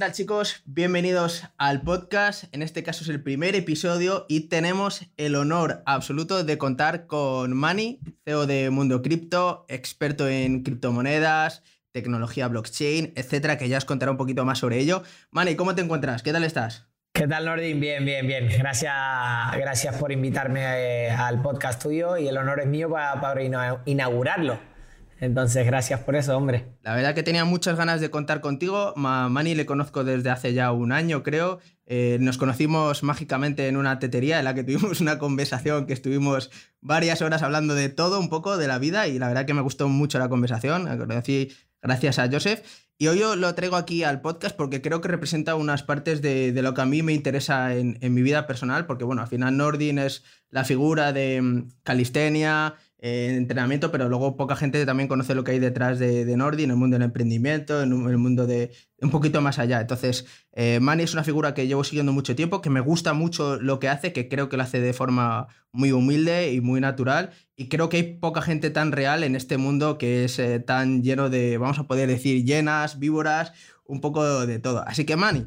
¿Qué tal chicos? Bienvenidos al podcast. En este caso es el primer episodio y tenemos el honor absoluto de contar con Mani, CEO de Mundo Cripto, experto en criptomonedas, tecnología blockchain, etcétera, que ya os contará un poquito más sobre ello. Mani, ¿cómo te encuentras? ¿Qué tal estás? ¿Qué tal, Nordin? Bien, bien, bien. Gracias, gracias por invitarme eh, al podcast tuyo y el honor es mío para, inaugurarlo. Entonces, gracias por eso, hombre. La verdad que tenía muchas ganas de contar contigo. Mani le conozco desde hace ya un año, creo. Eh, nos conocimos mágicamente en una tetería en la que tuvimos una conversación que estuvimos varias horas hablando de todo, un poco de la vida, y la verdad que me gustó mucho la conversación. Conocí gracias a Joseph. Y hoy yo lo traigo aquí al podcast porque creo que representa unas partes de, lo que a mí me interesa en, mi vida personal, porque bueno, al final Nordin es la figura de mm, calistenia, eh, entrenamiento, pero luego poca gente también conoce lo que hay detrás de, de Nordi, en el mundo del emprendimiento, en, el mundo de un poquito más allá. Entonces, eh, Manny es una figura que llevo siguiendo mucho tiempo, que me gusta mucho lo que hace, que creo que lo hace de forma muy humilde y muy natural. Y creo que hay poca gente tan real en este mundo que es eh, tan lleno de, vamos a poder decir, llenas, víboras, un poco de todo. Así que, Manny.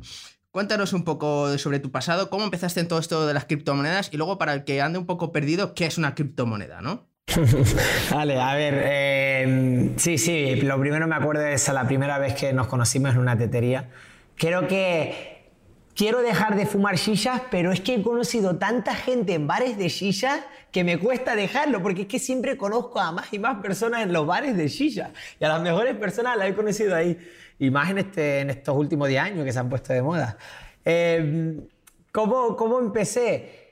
Cuéntanos un poco sobre tu pasado, cómo empezaste en todo esto de las criptomonedas y luego para el que ande un poco perdido, ¿qué es una criptomoneda, no? vale, a ver, eh, sí, sí, lo primero me acuerdo es la primera vez que nos conocimos en una tetería. Creo que quiero dejar de fumar shisha, pero es que he conocido tanta gente en bares de shisha que me cuesta dejarlo, porque es que siempre conozco a más y más personas en los bares de shisha. Y a las mejores personas las he conocido ahí, y más en, este, en estos últimos 10 años que se han puesto de moda. Eh, ¿cómo, ¿Cómo empecé?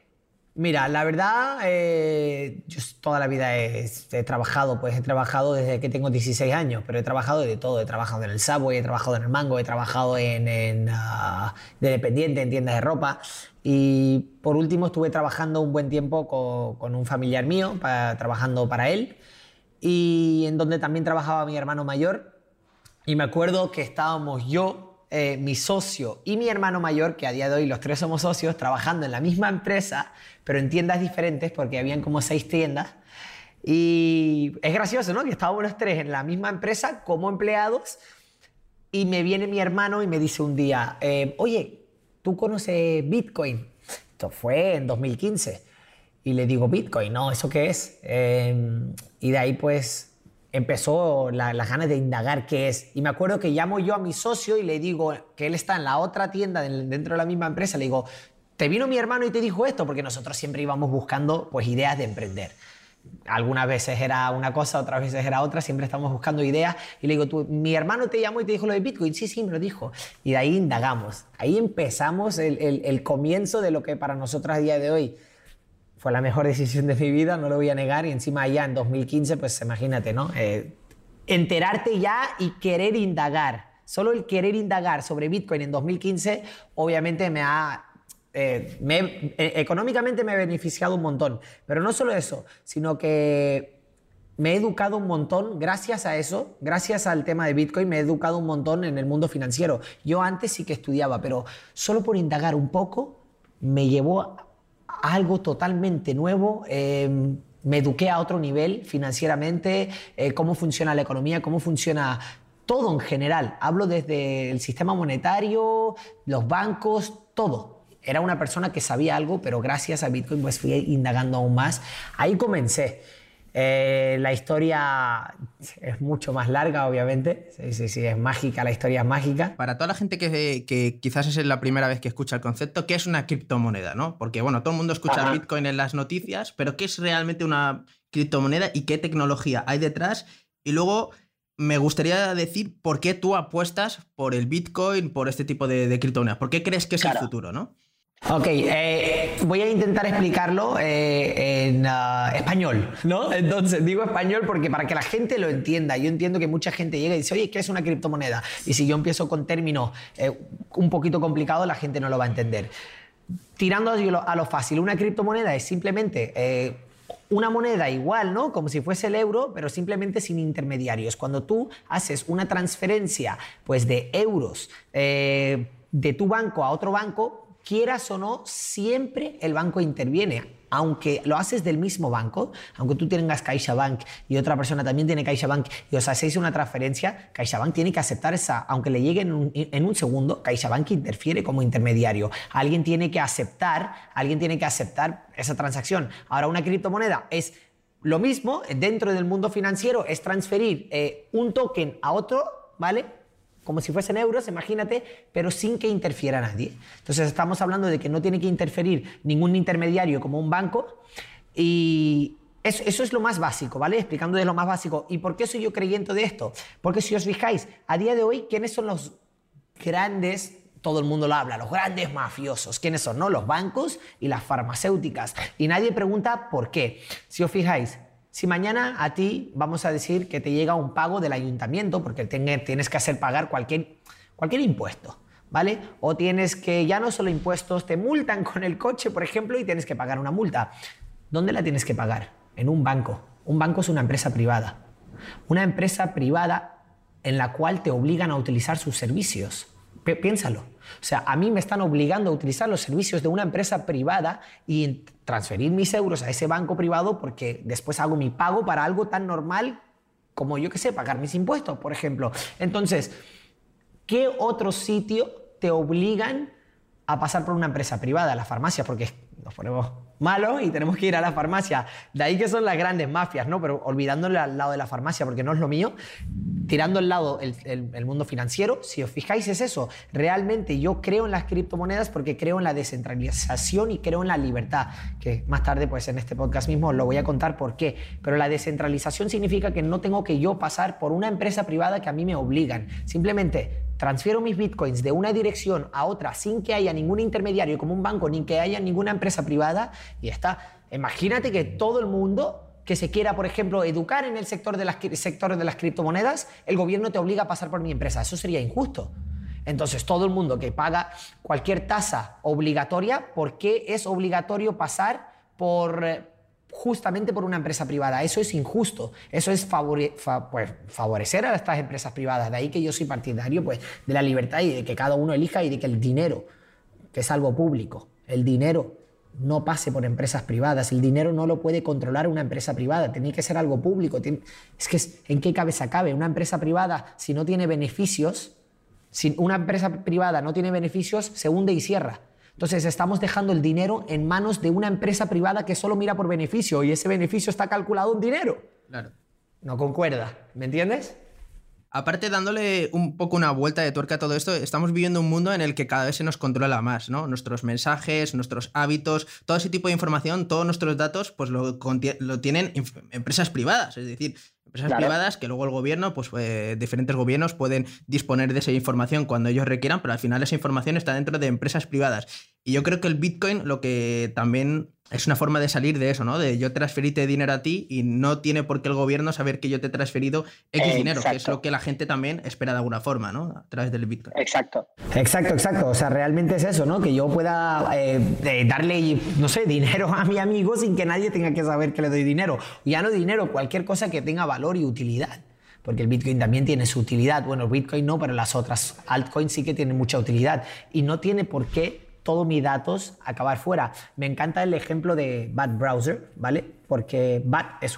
Mira, la verdad, eh, yo toda la vida he, trabajado, pues he trabajado desde que tengo 16 años, pero he trabajado de todo. He trabajado en el Subway, he trabajado en el Mango, he trabajado en, ah, de dependiente en tiendas de ropa. Y por último estuve trabajando un buen tiempo con, con un familiar mío, trabajando para él, y en donde también trabajaba mi hermano mayor. Y me acuerdo que estábamos yo, eh, mi socio y mi hermano mayor, que a día de hoy los tres somos socios, trabajando en la misma empresa, pero en tiendas diferentes, porque habían como seis tiendas. Y es gracioso, ¿no? Que estábamos los tres en la misma empresa como empleados y me viene mi hermano y me dice un día, eh, oye, ¿tú conoces Bitcoin? Esto fue en 2015. Y le digo, Bitcoin, no, ¿eso qué es? Em, y de ahí pues empezó las ganas de indagar qué es. Y me acuerdo que llamo yo a mi socio y le digo que él está en la otra tienda dentro de la misma empresa. Le digo, ¿te vino mi hermano y te dijo esto? Porque nosotros siempre íbamos buscando pues, ideas de emprender. Algunas veces era una cosa, otras veces era otra, siempre estamos buscando ideas. Y le digo, ¿tú, mi hermano te llamó y te dijo lo de Bitcoin. Sí, sí, me lo dijo. Y de ahí indagamos. Ahí empezamos el, el comienzo de lo que para nosotros a día de hoy fue la mejor decisión de mi vida, no lo voy a negar, y encima ya en 2015, pues imagínate, ¿no? Eh, enterarte ya y querer indagar. Solo el querer indagar sobre Bitcoin en 2015, obviamente me ha eh, eh, económicamente me ha beneficiado un montón. Pero no solo eso, sino que me he educado un montón gracias a eso, gracias al tema de Bitcoin, me he educado un montón en el mundo financiero. Yo antes sí que estudiaba, pero solo por indagar un poco me llevó algo totalmente nuevo. Em, me eduqué a otro nivel financieramente, eh, cómo funciona la economía, cómo funciona todo en general. Hablo desde el sistema monetario, los bancos, todo. Era una persona que sabía algo, pero gracias a Bitcoin pues fui indagando aún más. Ahí comencé. Eh, la historia es mucho más larga, obviamente. Sí, sí, sí, es mágica, la historia es mágica. Para toda la gente que, que quizás es la primera vez que escucha el concepto, ¿qué es una criptomoneda? ¿no? Porque, bueno, todo el mundo escucha Bitcoin en las noticias, pero ¿qué es realmente una criptomoneda y qué tecnología hay detrás? Y luego me gustaría decir por qué tú apuestas por el Bitcoin, por este tipo de, criptomonedas. ¿Por qué crees que es el futuro, no? Ok, eh, voy a intentar explicarlo eh, en ah, español, ¿no? Entonces, digo español porque para que la gente lo entienda, yo entiendo que mucha gente llega y dice, oye, ¿qué es una criptomoneda? Y si yo empiezo con términos eh, un poquito complicados, la gente no lo va a entender. Tirando a lo fácil, una criptomoneda es simplemente una moneda igual, ¿no? Como si fuese el euro, pero simplemente sin intermediarios. Cuando tú haces una transferencia, pues, de euros de tu banco a otro banco, quieras o no, siempre el banco interviene. Aunque lo haces del mismo banco, aunque tú tengas CaixaBank y otra persona también tiene CaixaBank y os hacéis una transferencia, CaixaBank tiene que aceptar esa, aunque le llegue en un, en un segundo, CaixaBank interfiere como intermediario. Alguien tiene que aceptar, alguien tiene que aceptar esa transacción. Ahora, una criptomoneda es lo mismo dentro del mundo financiero, es transferir eh, un token a otro, ¿vale? Como si fuesen euros, imagínate, pero sin que interfiera nadie. Entonces estamos hablando de que no tiene que interferir ningún intermediario como un banco y eso, es lo más básico, ¿vale? Explicando de lo más básico. ¿Y por qué soy yo creyente de esto? Porque si os fijáis, a día de hoy, ¿quiénes son los grandes todo el mundo lo habla, los grandes mafiosos. ¿Quiénes son? No, los bancos y las farmacéuticas. Y nadie pregunta por qué. Si os fijáis, si mañana a ti vamos a decir que te llega un pago del ayuntamiento, porque tienes que hacer pagar cualquier, cualquier impuesto, ¿vale? O tienes que, ya no solo impuestos, te multan con el coche, por ejemplo, y tienes que pagar una multa. ¿Dónde la tienes que pagar? En un banco. Un banco es una empresa privada. Una empresa privada en la cual te obligan a utilizar sus servicios. Piénsalo. O sea, a mí me están obligando a utilizar los servicios de una empresa privada y transferir mis euros a ese banco privado porque después hago mi pago para algo tan normal como yo que sé, pagar mis impuestos, por ejemplo. Entonces, ¿qué otro sitio te obligan a pasar por una empresa privada? La farmacia, porque nos ponemos malos y tenemos que ir a la farmacia. De ahí que son las grandes mafias, ¿no? Pero olvidándole al lado de la farmacia, porque no es lo mío, tirando al lado el, mundo financiero, si os fijáis es eso. Realmente yo creo en las criptomonedas porque creo en la descentralización y creo en la libertad, que más tarde pues en este podcast mismo lo voy a contar por qué. Pero la descentralización significa que no tengo que yo pasar por una empresa privada que a mí me obligan. Simplemente transfiero mis bitcoins de una dirección a otra sin que haya ningún intermediario como un banco ni que haya ninguna empresa privada y está. Imagínate que todo el mundo que se quiera, por ejemplo, educar en el sector de las, sectores de las criptomonedas, el gobierno te obliga a pasar por mi empresa. Eso sería injusto. Entonces, todo el mundo que paga cualquier tasa obligatoria, ¿por qué es obligatorio pasar por eh, justamente por una empresa privada? Eso es injusto. Eso es pues, favorecer a estas empresas privadas. De ahí que yo soy partidario pues, de la libertad y de que cada uno elija y de que el dinero, que es algo público, el dinero no pase por empresas privadas. El dinero no lo puede controlar una empresa privada, tiene que ser algo público. Es que ¿en qué cabeza cabe? Una empresa privada, si no tiene beneficios, si una empresa privada no tiene beneficios, se hunde y cierra. Entonces estamos dejando el dinero en manos de una empresa privada que solo mira por beneficio y ese beneficio está calculado en dinero. Claro. No concuerda, ¿me entiendes? Aparte, dándole un poco una vuelta de tuerca a todo esto, estamos viviendo un mundo en el que cada vez se nos controla más, ¿no? Nuestros mensajes, nuestros hábitos, todo ese tipo de información, todos nuestros datos, pues lo, lo tienen empresas privadas. Es decir, empresas privadas que luego el gobierno, pues eh, diferentes gobiernos pueden disponer de esa información cuando ellos requieran, pero al final esa información está dentro de empresas privadas. Y yo creo que el Bitcoin lo que también es una forma de salir de eso, ¿no? De yo transferirte dinero a ti y no tiene por qué el gobierno saber que yo te he transferido X dinero, que es lo que la gente también espera de alguna forma, ¿no? A través del Bitcoin. Exacto. Exacto, exacto. O sea, realmente es eso, ¿no? Que yo pueda eh, darle, no sé, dinero a mi amigo sin que nadie tenga que saber que le doy dinero. Ya no dinero, cualquier cosa que tenga valor y utilidad porque el Bitcoin también tiene su utilidad. Bueno, el Bitcoin no, pero las otras altcoins sí que tienen mucha utilidad. Y no tiene por qué todos mis datos acabar fuera. Me encanta el ejemplo de BAT Browser, ¿vale? Porque BAT es,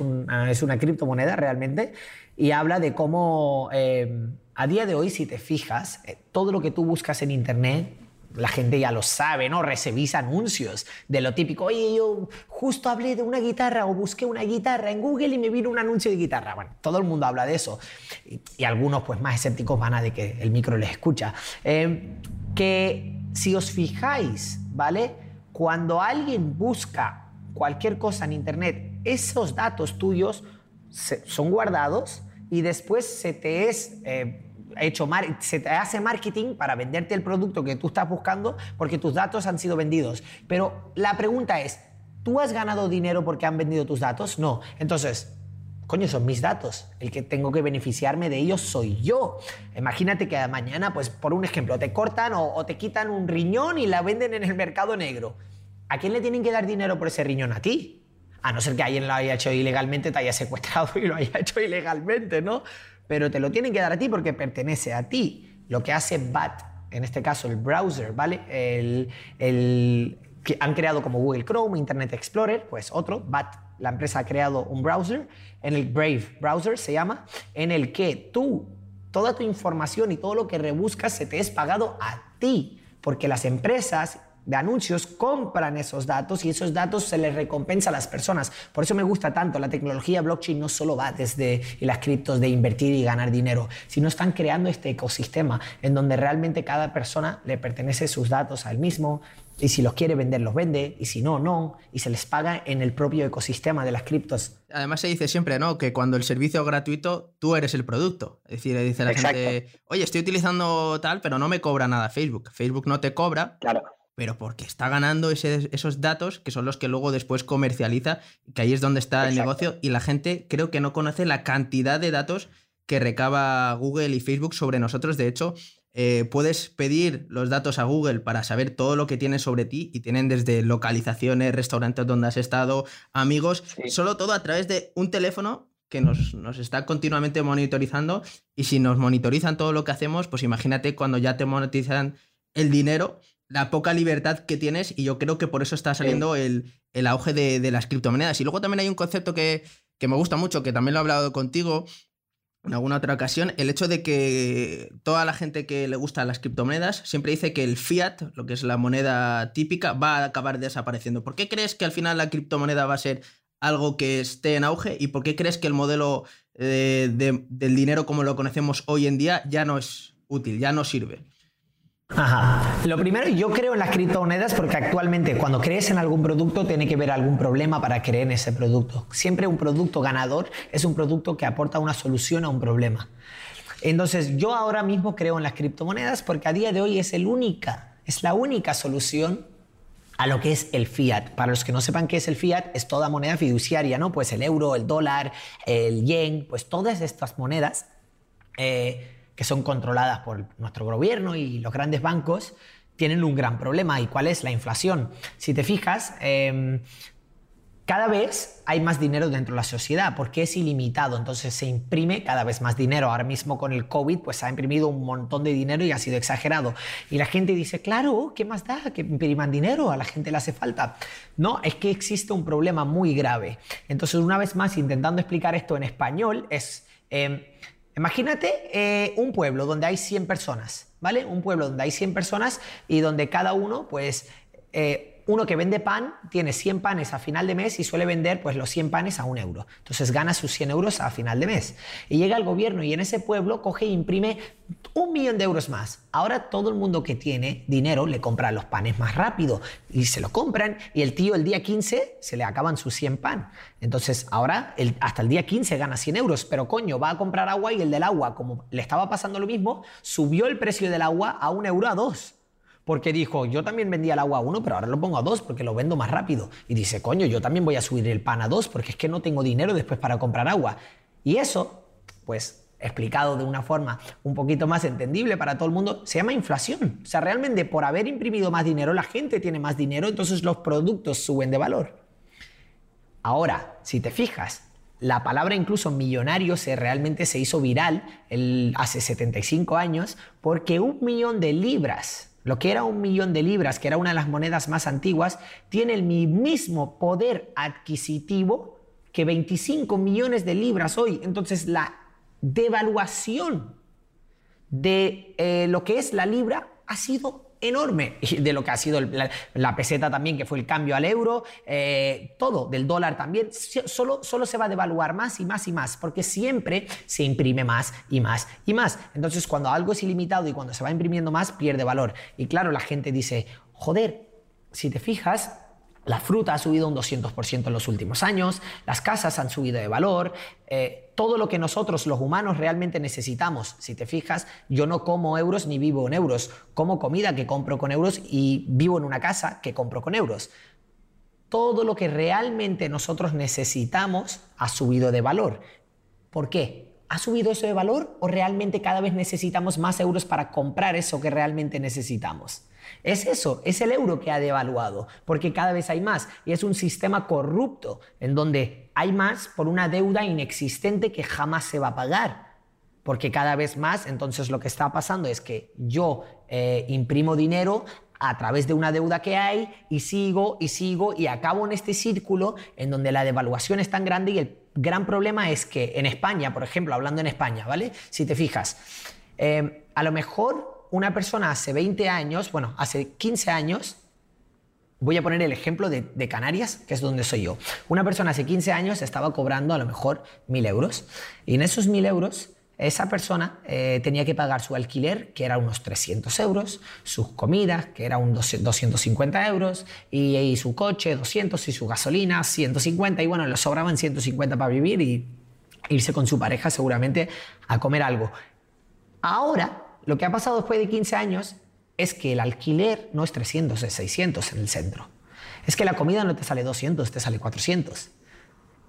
es una criptomoneda realmente y habla de cómo eh, a día de hoy, si te fijas, eh, todo lo que tú buscas en Internet, la gente ya lo sabe, ¿no? Recibís anuncios de lo típico, oye, yo justo hablé de una guitarra o busqué una guitarra en Google y me vino un anuncio de guitarra. Bueno, todo el mundo habla de eso. Y, algunos, pues más escépticos, van a de que el micro les escucha. Eh, que si os fijáis, ¿vale? Cuando alguien busca cualquier cosa en Internet, esos datos tuyos son guardados y después se te es... Eh, hecho se te hace marketing para venderte el producto que tú estás buscando porque tus datos han sido vendidos. Pero la pregunta es, ¿tú has ganado dinero porque han vendido tus datos? No. Entonces, coño, son mis datos. El que tengo que beneficiarme de ellos soy yo. Imagínate que mañana, pues por un ejemplo, te cortan o, te quitan un riñón y la venden en el mercado negro. ¿A quién le tienen que dar dinero por ese riñón? A ti. A no ser que alguien lo haya hecho ilegalmente, te haya secuestrado y lo haya hecho ilegalmente, ¿no? Pero te lo tienen que dar a ti porque pertenece a ti. Lo que hace BAT en este caso el browser, ¿vale? El, el, que han creado como Google Chrome, Internet Explorer, pues otro, BAT, la empresa ha creado un browser, en el Brave Browser se llama, en el que tú, toda tu información y todo lo que rebuscas se te es pagado a ti, porque las empresas de anuncios compran esos datos y esos datos se les recompensa a las personas. Por eso me gusta tanto. La tecnología blockchain no solo va desde las criptos de invertir y ganar dinero, sino están creando este ecosistema en donde realmente cada persona le pertenece sus datos al mismo y si los quiere vender los vende y si no, no y se les paga en el propio ecosistema de las criptos. Además se dice siempre, ¿no? Que cuando el servicio es gratuito, tú eres el producto. Es decir, dice la gente, oye, estoy utilizando tal, pero no me cobra nada Facebook. Facebook no te cobra. Claro pero porque está ganando esos datos que son los que luego después comercializa, que ahí es donde está el negocio y la gente creo que no conoce la cantidad de datos que recaba Google y Facebook sobre nosotros. De hecho, eh, puedes pedir los datos a Google para saber todo lo que tienen sobre ti y tienen desde localizaciones, restaurantes donde has estado, amigos, solo todo a través de un teléfono que nos, nos, está continuamente monitorizando. Y si nos monitorizan todo lo que hacemos, pues imagínate cuando ya te monetizan el dinero, la poca libertad que tienes y yo creo que por eso está saliendo el, auge de, las criptomonedas. Y luego también hay un concepto que, me gusta mucho, que también lo he hablado contigo en alguna otra ocasión, el hecho de que toda la gente que le gusta las criptomonedas siempre dice que el fiat, lo que es la moneda típica, va a acabar desapareciendo. ¿Por qué crees que al final la criptomoneda va a ser algo que esté en auge y por qué crees que el modelo eh, del dinero como lo conocemos hoy en día ya no es útil, ya no sirve? Ajá. Lo primero, yo creo en las criptomonedas porque actualmente cuando crees en algún producto tiene que haber algún problema para creer en ese producto. Siempre un producto ganador es un producto que aporta una solución a un problema. Entonces yo ahora mismo creo en las criptomonedas porque a día de hoy es, el única, es la única solución a lo que es el fiat. Para los que no sepan qué es el fiat, es toda moneda fiduciaria, ¿no? Pues el euro, el dólar, el yen, pues todas estas monedas. Eh, que son controladas por nuestro gobierno y los grandes bancos, tienen un gran problema. ¿Y cuál es la inflación? Si te fijas, em, cada vez hay más dinero dentro de la sociedad porque es ilimitado, entonces se imprime cada vez más dinero. Ahora mismo con el COVID pues ha imprimido un montón de dinero y ha sido exagerado. Y la gente dice, claro, ¿qué más da que impriman dinero? A la gente le hace falta. No, es que existe un problema muy grave. Entonces una vez más, intentando explicar esto en español, es... Em, Imagínate eh, un pueblo donde hay 100 personas, ¿vale? Un pueblo donde hay 100 personas y donde cada uno, pues, eh, uno que vende pan tiene 100 panes a final de mes y suele vender pues los 100 panes a un euro. Entonces gana sus 100 euros a final de mes. Y llega el gobierno y en ese pueblo coge e imprime un millón de euros más. Ahora todo el mundo que tiene dinero le compra los panes más rápido y se lo compran y el tío el día 15 se le acaban sus 100 pan. Entonces ahora hasta el día 15 gana 100 euros, pero coño, va a comprar agua y el del agua, como le estaba pasando lo mismo, subió el precio del agua a un euro a dos porque dijo, yo también vendía el agua a uno, pero ahora lo pongo a dos porque lo vendo más rápido. Y dice, coño, yo también voy a subir el pan a dos porque es que no tengo dinero después para comprar agua. Y eso, pues explicado de una forma un poquito más entendible para todo el mundo, se llama inflación. O sea, realmente por haber imprimido más dinero, la gente tiene más dinero, entonces los productos suben de valor. Ahora, si te fijas, la palabra incluso millonario se realmente se hizo viral hace 75 años porque un millón de libras lo que era un millón de libras, que era una de las monedas más antiguas, tiene el mismo poder adquisitivo que 25 millones de libras hoy. Entonces la devaluación de eh, lo que es la libra ha sido enorme de lo que ha sido la, peseta también, que fue el cambio al euro, eh, todo, del dólar también, solo, solo se va a devaluar más y más y más, porque siempre se imprime más y más y más. Entonces, cuando algo es ilimitado y cuando se va imprimiendo más, pierde valor. Y claro, la gente dice, joder, si te fijas, la fruta ha subido un 200% en los últimos años, las casas han subido de valor, eh, todo lo que nosotros los humanos realmente necesitamos. Si te fijas, yo no como euros ni vivo en euros, como comida que compro con euros y vivo en una casa que compro con euros. Todo lo que realmente nosotros necesitamos ha subido de valor. ¿Por qué? ¿Ha subido eso de valor o realmente cada vez necesitamos más euros para comprar eso que realmente necesitamos? Es eso, es el euro que ha devaluado, porque cada vez hay más y es un sistema corrupto en donde hay más por una deuda inexistente que jamás se va a pagar. Porque cada vez más, entonces lo que está pasando es que yo eh, imprimo dinero a través de una deuda que hay y sigo y sigo y acabo en este círculo en donde la devaluación es tan grande y el gran problema es que en España, por ejemplo, hablando en España, ¿vale? Si te fijas, eh, a lo mejor una persona hace 20 años, bueno, hace 15 años, voy a poner el ejemplo de, Canarias, que es donde soy yo. Una persona hace 15 años estaba cobrando a lo mejor 1.000 euros y en esos 1.000 euros esa persona eh, tenía que pagar su alquiler, que era unos 300 euros, sus comidas, que era unos 250 euros, y, su coche, 200, y su gasolina, 150, y bueno, le sobraban 150 para vivir y irse con su pareja seguramente a comer algo. Ahora, lo que ha pasado después de 15 años es que el alquiler no es 300, es 600 en el centro. Es que la comida no te sale 200, te sale 400.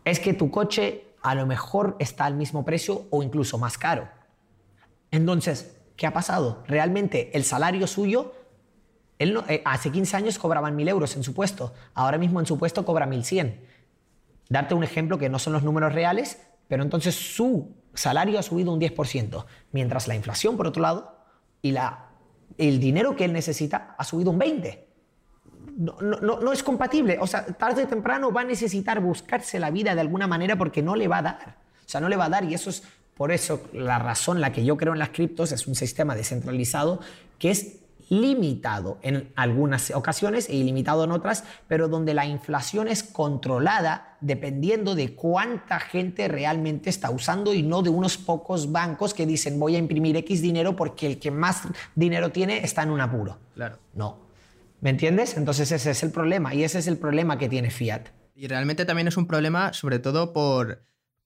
Es que tu coche a lo mejor está al mismo precio o incluso más caro. Entonces, ¿qué ha pasado? Realmente el salario suyo, él eh, hace 15 años cobraban 1.000 euros en su puesto, ahora mismo en su puesto cobra 1.100. Darte un ejemplo que no son los números reales, pero entonces su salario ha subido un 10%, mientras la inflación, por otro lado, y la, el dinero que él necesita ha subido un 20% no, no, no, es compatible. O sea, tarde o temprano va a necesitar buscarse la vida de alguna manera porque no le va a dar. O sea, no le va a dar y eso es por eso la razón la que yo creo en las criptos es un sistema descentralizado que es limitado en algunas ocasiones e ilimitado en otras, pero donde la inflación es controlada dependiendo de cuánta gente realmente está usando y no de unos pocos bancos que dicen voy a imprimir X dinero porque el que más dinero tiene está en un apuro. Claro. No, ¿Me entiendes? Entonces ese es el problema y ese es el problema que tiene Fiat. Y realmente también es un problema sobre todo por,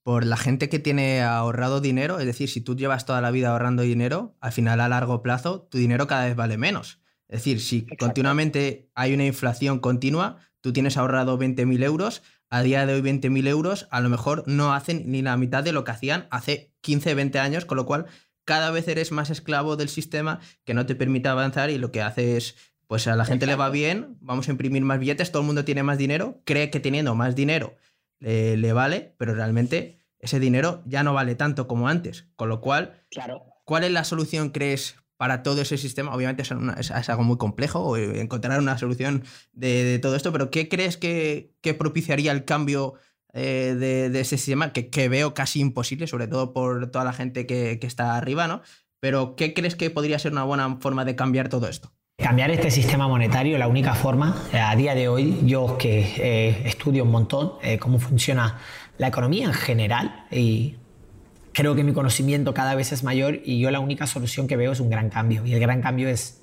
por la gente que tiene ahorrado dinero. Es decir, si tú llevas toda la vida ahorrando dinero, al final a largo plazo tu dinero cada vez vale menos. Es decir, si continuamente hay una inflación continua, tú tienes ahorrado 20.000 euros, a día de hoy 20.000 euros a lo mejor no hacen ni la mitad de lo que hacían hace 15, 20 años, con lo cual cada vez eres más esclavo del sistema que no te permite avanzar y lo que hace es pues a la gente le va bien, vamos a imprimir más billetes, todo el mundo tiene más dinero, cree que teniendo más dinero le, vale, pero realmente ese dinero ya no vale tanto como antes. Con lo cual, claro. ¿cuál es la solución, crees, para todo ese sistema? Obviamente es, algo muy complejo encontrar una solución de, todo esto, pero ¿qué crees que, propiciaría el cambio eh, de, ese sistema? Que, veo casi imposible, sobre todo por toda la gente que, que está arriba, ¿no? Pero ¿qué crees que podría ser una buena forma de cambiar todo esto? Cambiar este sistema monetario, la única forma, eh, a día de hoy, yo que eh, estudio un montón eh, cómo funciona la economía en general y creo que mi conocimiento cada vez es mayor y yo la única solución que veo es un gran cambio. Y el gran cambio es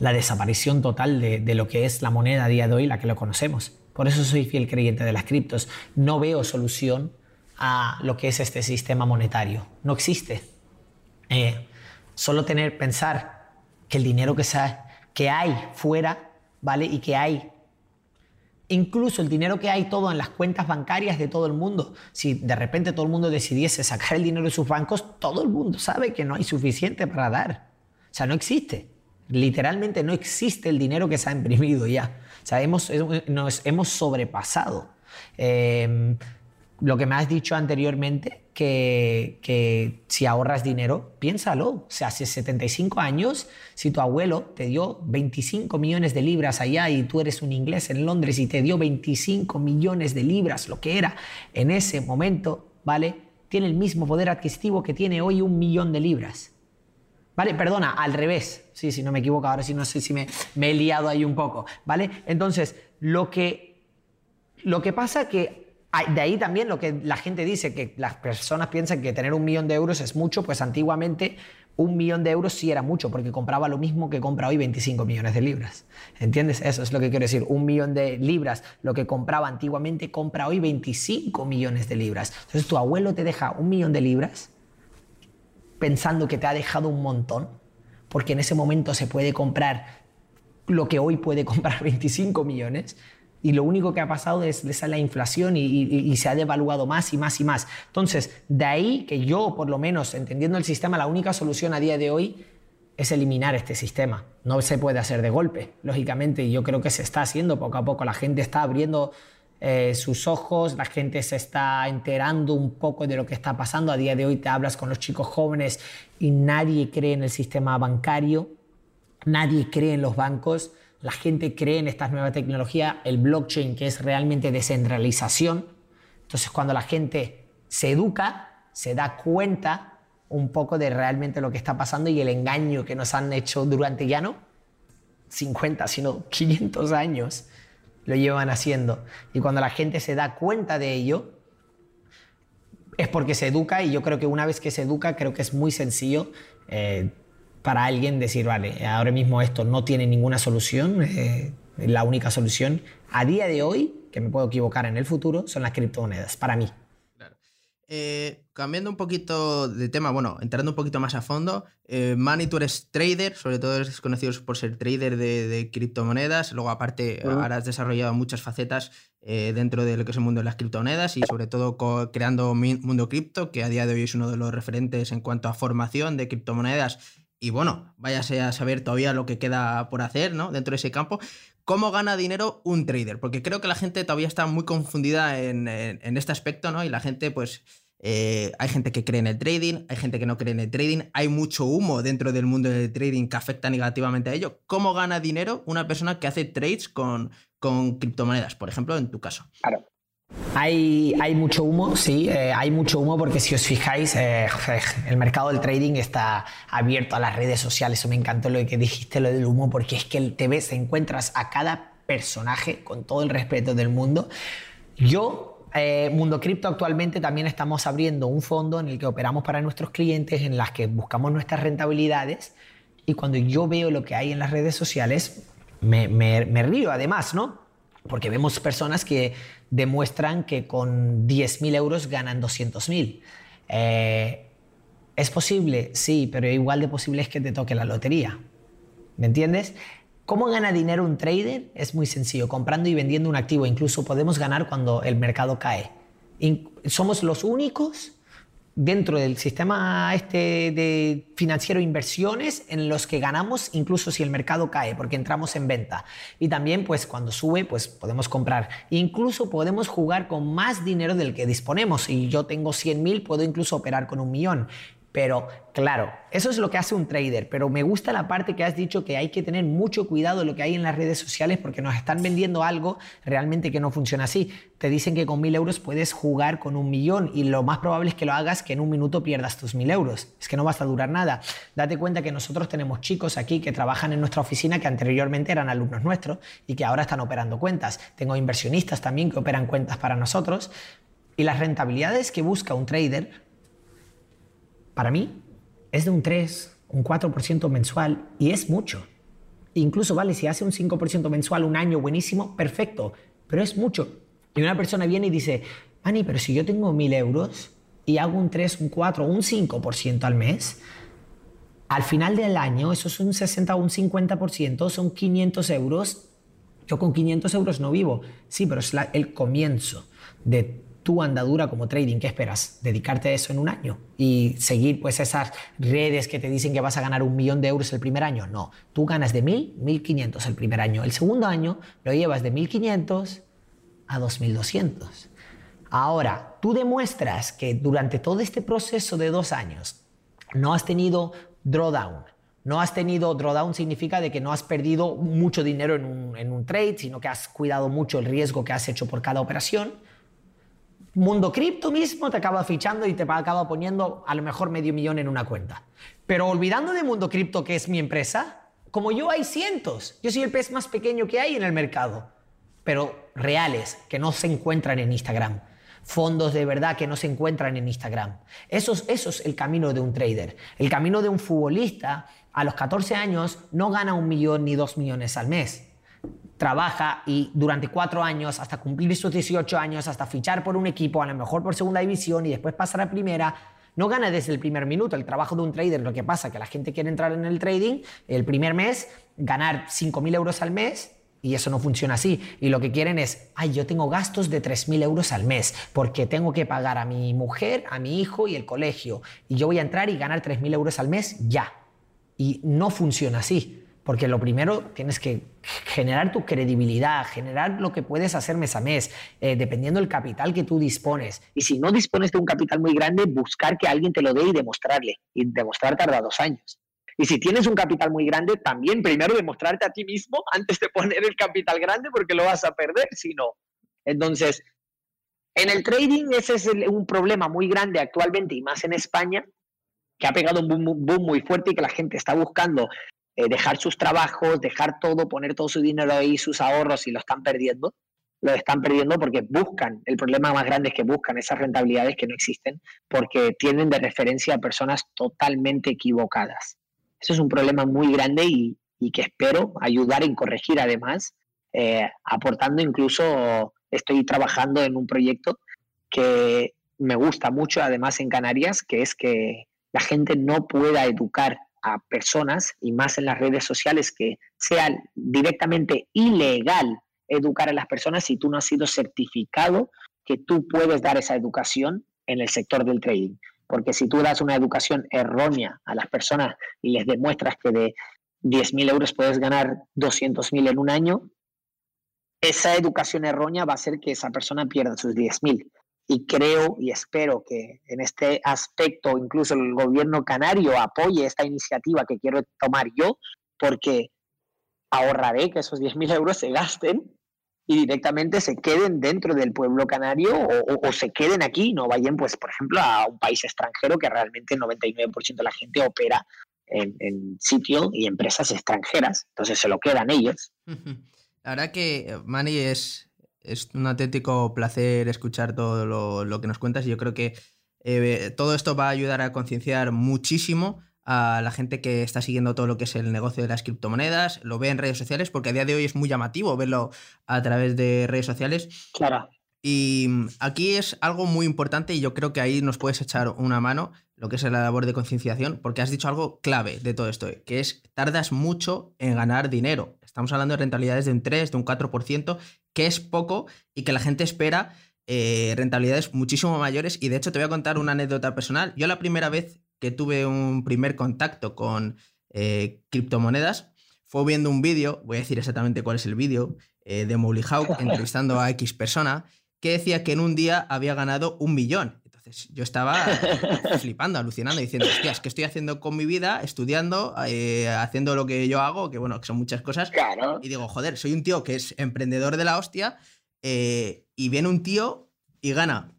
la desaparición total de, lo que es la moneda a día de hoy, la que lo conocemos. Por eso soy fiel creyente de las criptos. No veo solución a lo que es este sistema monetario. No existe. solo tener, pensar que el dinero que, que hay fuera, ¿vale? Y que hay incluso el dinero que hay todo en las cuentas bancarias de todo el mundo, si de repente todo el mundo decidiese sacar el dinero de sus bancos, todo el mundo sabe que no hay suficiente para dar. O sea, no existe. Literalmente no existe el dinero que se ha imprimido ya. O sea, hemos, nos hemos sobrepasado. Eh, lo que me has dicho anteriormente, que, si ahorras dinero, piénsalo. O sea, hace 75 años, si tu abuelo te dio 25 millones de libras allá y tú eres un inglés en Londres y te dio 25 millones de libras, lo que era en ese momento, ¿vale? Tiene el mismo poder adquisitivo que tiene hoy un millón de libras. ¿Vale? Perdona, al revés. Sí, si no me equivoco, ahora sí no sé si me, me he liado ahí un poco. ¿Vale? Entonces, lo que, lo que pasa que de ahí también lo que la gente dice, que las personas piensan que tener un millón de euros es mucho, pues antiguamente un millón de euros sí era mucho, porque compraba lo mismo que compra hoy 25 millones de libras. ¿Entiendes? Eso es lo que quiero decir. Un millón de libras, lo que compraba antiguamente, compra hoy 25 millones de libras. Entonces tu abuelo te deja un millón de libras pensando que te ha dejado un montón, porque en ese momento se puede comprar lo que hoy puede comprar 25 millones y lo único que ha pasado es, la inflación y, se ha devaluado más y más y más. Entonces, de ahí que yo, por lo menos, entendiendo el sistema, la única solución a día de hoy es eliminar este sistema. No se puede hacer de golpe, lógicamente, yo creo que se está haciendo poco a poco. La gente está abriendo eh, sus ojos, la gente se está enterando un poco de lo que está pasando. A día de hoy te hablas con los chicos jóvenes y nadie cree en el sistema bancario Nadie cree en los bancos, la gente cree en esta nueva tecnología, el blockchain que es realmente descentralización. Entonces cuando la gente se educa, se da cuenta un poco de realmente lo que está pasando y el engaño que nos han hecho durante ya no 50, sino 500 años lo llevan haciendo. Y cuando la gente se da cuenta de ello, es porque se educa y yo creo que una vez que se educa, creo que es muy sencillo eh, para alguien decir, vale, ahora mismo esto no tiene ninguna solución, eh, la única solución a día de hoy, que me puedo equivocar en el futuro, son las criptomonedas, para mí. Eh, cambiando un poquito de tema, bueno, entrando un poquito más a fondo, eh, Manny, tú eres trader, sobre todo eres conocido por ser trader de, criptomonedas, luego aparte ahora has desarrollado muchas facetas eh, dentro de lo que es el mundo de las criptomonedas y sobre todo creando Mundo Cripto, que a día de hoy es uno de los referentes en cuanto a formación de criptomonedas y bueno, váyase a saber todavía lo que queda por hacer ¿no? dentro de ese campo. ¿Cómo gana dinero un trader? Porque creo que la gente todavía está muy confundida en, en este aspecto, ¿no? Y la gente, pues, eh, hay gente que cree en el trading, hay gente que no cree en el trading, hay mucho humo dentro del mundo del trading que afecta negativamente a ello. ¿Cómo gana dinero una persona que hace trades con, con criptomonedas, por ejemplo, en tu caso? Claro. Hay, mucho humo, sí, eh, hay mucho humo porque si os fijáis, eh, el mercado del trading está abierto a las redes sociales. Eso me encantó lo que dijiste, lo del humo, porque es que el TV se encuentras a cada personaje con todo el respeto del mundo. Yo eh, Mundo Cripto actualmente también estamos abriendo un fondo en el que operamos para nuestros clientes, en las que buscamos nuestras rentabilidades. Y cuando yo veo lo que hay en las redes sociales, me, río además, ¿no? Porque vemos personas que demuestran que con 10.000 euros ganan 200.000. Eh, ¿Es posible? Sí, pero igual de posible es que te toque la lotería. ¿Me entiendes? ¿Cómo gana dinero un trader? Es muy sencillo, comprando y vendiendo un activo. Incluso podemos ganar cuando el mercado cae. somos los únicos dentro del sistema este de financiero inversiones en los que ganamos incluso si el mercado cae porque entramos en venta. Y también pues cuando sube pues podemos comprar. Incluso podemos jugar con más dinero del que disponemos. Si yo tengo 100 mil puedo incluso operar con un millón pero claro, eso es lo que hace un trader, pero me gusta la parte que has dicho que hay que tener mucho cuidado de lo que hay en las redes sociales porque nos están vendiendo algo realmente que no funciona así. Te dicen que con mil euros puedes jugar con un millón y lo más probable es que lo hagas que en un minuto pierdas tus mil euros. Es que no vas a durar nada. Date cuenta que nosotros tenemos chicos aquí que trabajan en nuestra oficina que anteriormente eran alumnos nuestros y que ahora están operando cuentas. Tengo inversionistas también que operan cuentas para nosotros y las rentabilidades que busca un trader para mí es de un 3, un 4% mensual y es mucho. Incluso vale, si hace un 5% mensual un año buenísimo, perfecto, pero es mucho. Y una persona viene y dice, Ani, pero si yo tengo 1000 euros y hago un 3, un 4, un 5% al mes, al final del año, eso es un 60 o un 50%, son 500 euros. Yo con 500 euros no vivo. Sí, pero es el comienzo de tu andadura como trading, ¿qué esperas? ¿Dedicarte a eso en un año? ¿Y seguir pues esas redes que te dicen que vas a ganar un millón de euros el primer año? No, tú ganas de 1.000, 1.500 el primer año. El segundo año lo llevas de 1.500 a 2.200. Ahora, tú demuestras que durante todo este proceso de dos años no has tenido drawdown. No has tenido drawdown significa de que no has perdido mucho dinero en un, en un trade, sino que has cuidado mucho el riesgo que has hecho por cada operación Mundo Cripto mismo te acaba fichando y te acaba poniendo a lo mejor medio millón en una cuenta. Pero olvidando de Mundo Cripto, que es mi empresa, como yo hay cientos. Yo soy el pez más pequeño que hay en el mercado, pero reales, que no se encuentran en Instagram. Fondos de verdad que no se encuentran en Instagram. Eso, eso es el camino de un trader. El camino de un futbolista a los 14 años no gana un millón ni dos millones al mes trabaja y durante cuatro años, hasta cumplir sus 18 años, hasta fichar por un equipo, a lo mejor por segunda división y después pasar a primera, no gana desde el primer minuto. El trabajo de un trader, lo que pasa que la gente quiere entrar en el trading, el primer mes, ganar 5.000 euros al mes, y eso no funciona así. Y lo que quieren es, ay, yo tengo gastos de 3.000 euros al mes porque tengo que pagar a mi mujer, a mi hijo y el colegio. Y yo voy a entrar y ganar 3.000 euros al mes ya. Y no funciona así. Porque lo primero tienes que generar tu credibilidad, generar lo que puedes hacer mes a mes, eh, dependiendo del capital que tú dispones. Y si no dispones de un capital muy grande, buscar que alguien te lo dé y demostrarle. Y demostrar tarda dos años. Y si tienes un capital muy grande, también primero demostrarte a ti mismo antes de poner el capital grande porque lo vas a perder si no. Entonces, en el trading ese es un problema muy grande actualmente y más en España, que ha pegado un boom, muy fuerte y que la gente está buscando eh, dejar sus trabajos, dejar todo, poner todo su dinero ahí, sus ahorros y lo están perdiendo. Lo están perdiendo porque buscan, el problema más grande es que buscan esas rentabilidades que no existen porque tienen de referencia a personas totalmente equivocadas. Eso es un problema muy grande y, que espero ayudar en corregir además, eh, aportando incluso, estoy trabajando en un proyecto que me gusta mucho además en Canarias, que es que la gente no pueda educar a personas y más en las redes sociales que sea directamente ilegal educar a las personas si tú no has sido certificado que tú puedes dar esa educación en el sector del trading. Porque si tú das una educación errónea a las personas y les demuestras que de 10.000 euros puedes ganar 200.000 en un año, esa educación errónea va a hacer que esa persona pierda sus 10.000. Y creo y espero que en este aspecto incluso el gobierno canario apoye esta iniciativa que quiero tomar yo, porque ahorraré que esos 10.000 euros se gasten y directamente se queden dentro del pueblo canario o, se queden aquí, no vayan, pues, por ejemplo, a un país extranjero que realmente el 99% de la gente opera en, en sitios y empresas extranjeras, entonces se lo quedan ellos. La verdad que, eh, Manny, es, es un auténtico placer escuchar todo lo, que nos cuentas y yo creo que eh, todo esto va a ayudar a concienciar muchísimo a la gente que está siguiendo todo lo que es el negocio de las criptomonedas, lo ve en redes sociales, porque a día de hoy es muy llamativo verlo a través de redes sociales. Claro. Y mm, aquí es algo muy importante y yo creo que ahí nos puedes echar una mano, lo que es la labor de concienciación, porque has dicho algo clave de todo esto, que es tardas mucho en ganar dinero. Estamos hablando de rentabilidades de un 3, de un 4%, que es poco y que la gente espera eh, rentabilidades muchísimo mayores. Y de hecho te voy a contar una anécdota personal. Yo la primera vez que tuve un primer contacto con eh, criptomonedas fue viendo un vídeo, voy a decir exactamente cuál es el vídeo, eh, de Molly Hawk entrevistando a X persona que decía que en un día había ganado un millón. Yo estaba flipando, alucinando, diciendo, hostias, ¿qué estoy haciendo con mi vida? Estudiando, haciendo lo que yo hago, que bueno, que son muchas cosas. Y digo, joder, soy un tío que es emprendedor de la hostia eh, y viene un tío y gana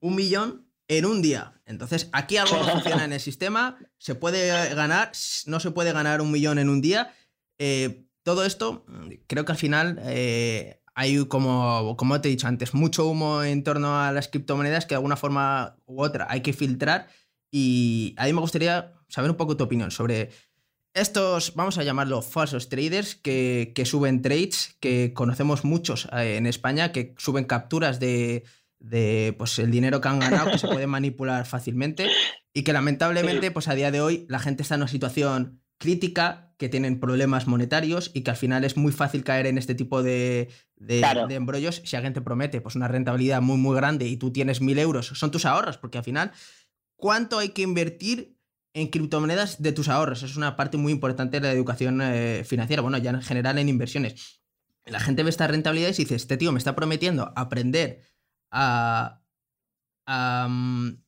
un millón en un día. Entonces, aquí algo no funciona en el sistema. Se puede ganar, no se puede ganar un millón en un día. Eh, todo esto, creo que al final eh, hay, como, como te he dicho antes, mucho humo en torno a las criptomonedas que de alguna forma u otra hay que filtrar. Y a mí me gustaría saber un poco tu opinión sobre estos, vamos a llamarlo falsos traders, que, suben trades, que conocemos muchos eh, en España, que suben capturas de, pues, el dinero que han ganado, que se puede manipular fácilmente, y que lamentablemente pues, a día de hoy la gente está en una situación crítica, que tienen problemas monetarios y que al final es muy fácil caer en este tipo de, de, embrollos si alguien te promete pues, una rentabilidad muy, muy grande y tú tienes mil euros, son tus ahorros, porque al final, ¿cuánto hay que invertir en criptomonedas de tus ahorros. Es una parte muy importante de la educación eh, financiera, bueno, ya en general en inversiones. La gente ve estas rentabilidades y dice, este tío me está prometiendo aprender a, a, mm,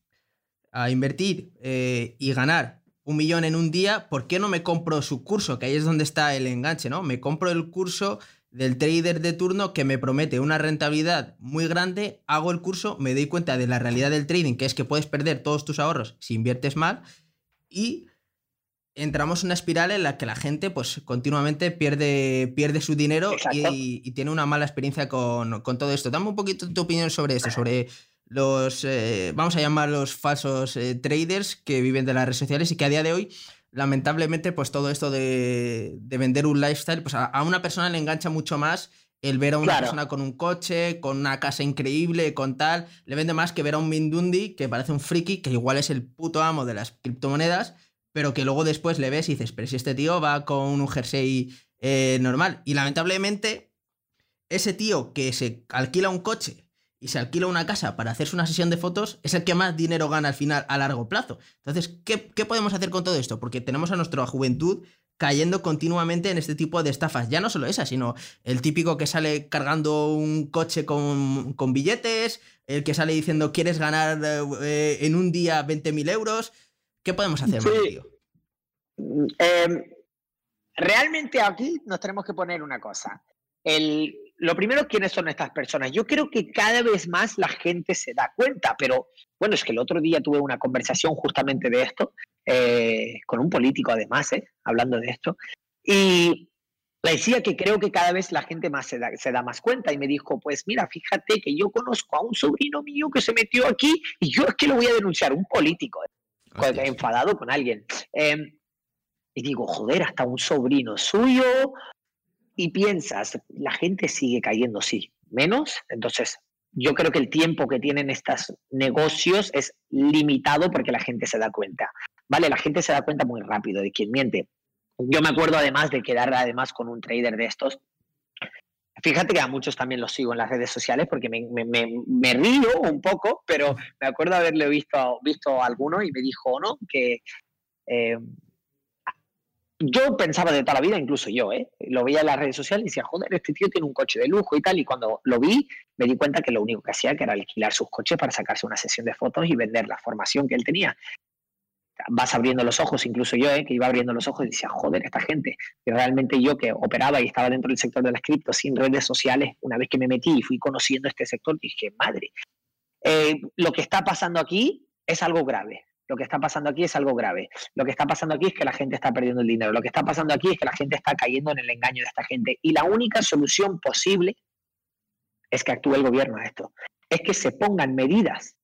invertir eh, y ganar un millón en un día, ¿por qué no me compro su curso? Que ahí es donde está el enganche, ¿no? Me compro el curso del trader de turno que me promete una rentabilidad muy grande, hago el curso, me doy cuenta de la realidad del trading, que es que puedes perder todos tus ahorros si inviertes mal, y entramos en una espiral en la que la gente pues continuamente pierde, pierde su dinero y, tiene una mala experiencia con, todo esto. Dame un poquito tu opinión sobre esto, sobre los, eh, vamos a llamar los falsos eh, traders que viven de las redes sociales y que a día de hoy, lamentablemente, pues todo esto de, vender un lifestyle, pues a, una persona le engancha mucho más el ver a una persona con un coche, con una casa increíble, con tal, le vende más que ver a un Mindundi que parece un friki, que igual es el puto amo de las criptomonedas, pero que luego después le ves y dices, pero si este tío va con un jersey eh, normal. Y lamentablemente, ese tío que se alquila un coche y se alquila una casa para hacerse una sesión de fotos es el que más dinero gana al final a largo plazo. Entonces, ¿qué, qué podemos hacer con todo esto? Porque tenemos a nuestra juventud cayendo continuamente en este tipo de estafas. Ya no solo esa, sino el típico que sale cargando un coche con, billetes, el que sale diciendo quieres ganar eh, en un día 20.000 euros. ¿Qué podemos hacer, tío? Em, realmente aquí nos tenemos que poner una cosa. El, lo primero, ¿quiénes son estas personas? Yo creo que cada vez más la gente se da cuenta, pero bueno, es que el otro día tuve una conversación justamente de esto, eh, con un político además, eh, hablando de esto, y le decía que creo que cada vez la gente más se da, se da, más cuenta y me dijo, pues mira, fíjate que yo conozco a un sobrino mío que se metió aquí y yo es que lo voy a denunciar, un político, eh, enfadado con alguien. Em, y digo, joder, hasta un sobrino suyo y piensas, la gente sigue cayendo, sí, menos, entonces yo creo que el tiempo que tienen estos negocios es limitado porque la gente se da cuenta. Vale, la gente se da cuenta muy rápido de quién miente. Yo me acuerdo además de quedar además con un trader de estos. Fíjate que a muchos también los sigo en las redes sociales porque me, río un poco, pero me acuerdo haberle visto, visto a alguno y me dijo, ¿no? Que eh, yo pensaba de toda la vida, incluso yo, ¿eh? lo veía en las redes sociales y decía, joder, este tío tiene un coche de lujo y tal. Y cuando lo vi, me di cuenta que lo único que hacía era alquilar sus coches para sacarse una sesión de fotos y vender la formación que él tenía. Vas abriendo los ojos, incluso yo, ¿eh? que iba abriendo los ojos y decía, joder, esta gente. Y realmente yo que operaba y estaba dentro del sector de las cripto sin redes sociales, una vez que me metí y fui conociendo este sector, dije, madre, eh, lo que está pasando aquí es algo grave lo que está pasando aquí es algo grave. Lo que está pasando aquí es que la gente está perdiendo el dinero. Lo que está pasando aquí es que la gente está cayendo en el engaño de esta gente. Y la única solución posible es que actúe el gobierno a esto. Es que se pongan medidas,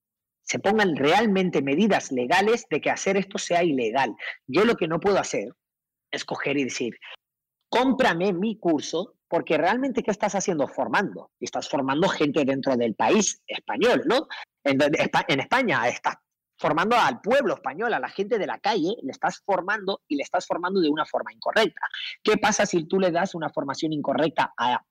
se pongan realmente medidas legales de que hacer esto sea ilegal. Yo lo que no puedo hacer es coger y decir, cómprame mi curso porque realmente ¿qué estás haciendo? Formando. Y estás formando gente dentro del país español, ¿no? En, en España estás formando al pueblo español, a la gente de la calle, le estás formando y le estás formando de una forma incorrecta. ¿Qué pasa si tú le das una formación incorrecta a,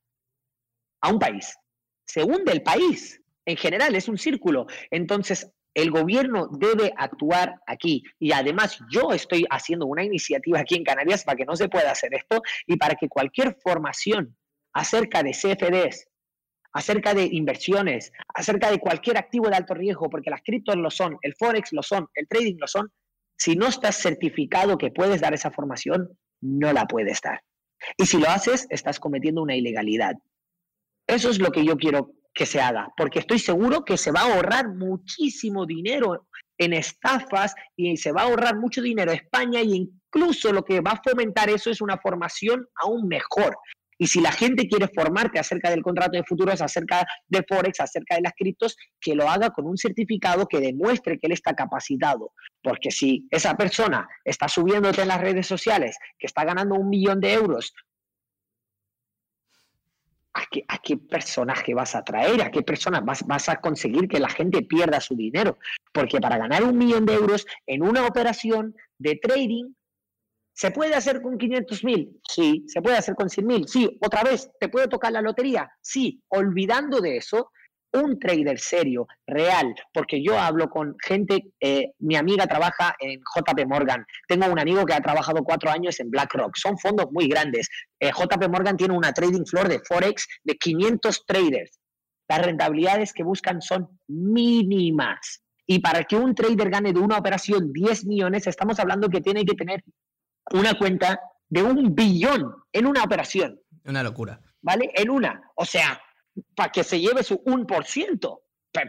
a un país? Se hunde el país. En general, es un círculo. Entonces, el gobierno debe actuar aquí. Y además, yo estoy haciendo una iniciativa aquí en Canarias para que no se pueda hacer esto y para que cualquier formación acerca de CFDs, acerca de inversiones, acerca de cualquier activo de alto riesgo, porque las criptos lo son, el forex lo son, el trading lo son, si no estás certificado que puedes dar esa formación, no la puedes dar. Y si lo haces, estás cometiendo una ilegalidad. Eso es lo que yo quiero que se haga, porque estoy seguro que se va a ahorrar muchísimo dinero en estafas y se va a ahorrar mucho dinero a España e incluso lo que va a fomentar eso es una formación aún mejor. Y si la gente quiere formarte acerca del contrato de futuros, acerca de Forex, acerca de las criptos, que lo haga con un certificado que demuestre que él está capacitado. Porque si esa persona está subiéndote en las redes sociales, que está ganando un millón de euros, ¿a qué, personaje vas a traer? ¿A qué persona vas, vas a conseguir que la gente pierda su dinero? Porque para ganar un millón de euros en una operación de trading, ¿Se puede hacer con 500 mil? Sí. ¿Se puede hacer con 100 mil? Sí. ¿Otra vez? ¿Te puede tocar la lotería? Sí. Olvidando de eso, un trader serio, real, porque yo hablo con gente, eh, mi amiga trabaja en JP Morgan, tengo un amigo que ha trabajado cuatro años en BlackRock, son fondos muy grandes. Eh, JP Morgan tiene una trading floor de Forex de 500 traders. Las rentabilidades que buscan son mínimas. Y para que un trader gane de una operación 10 millones, estamos hablando que tiene que tener una cuenta de un billón en una operación. Una locura. ¿Vale? En una. O sea, para que se lleve su 1%.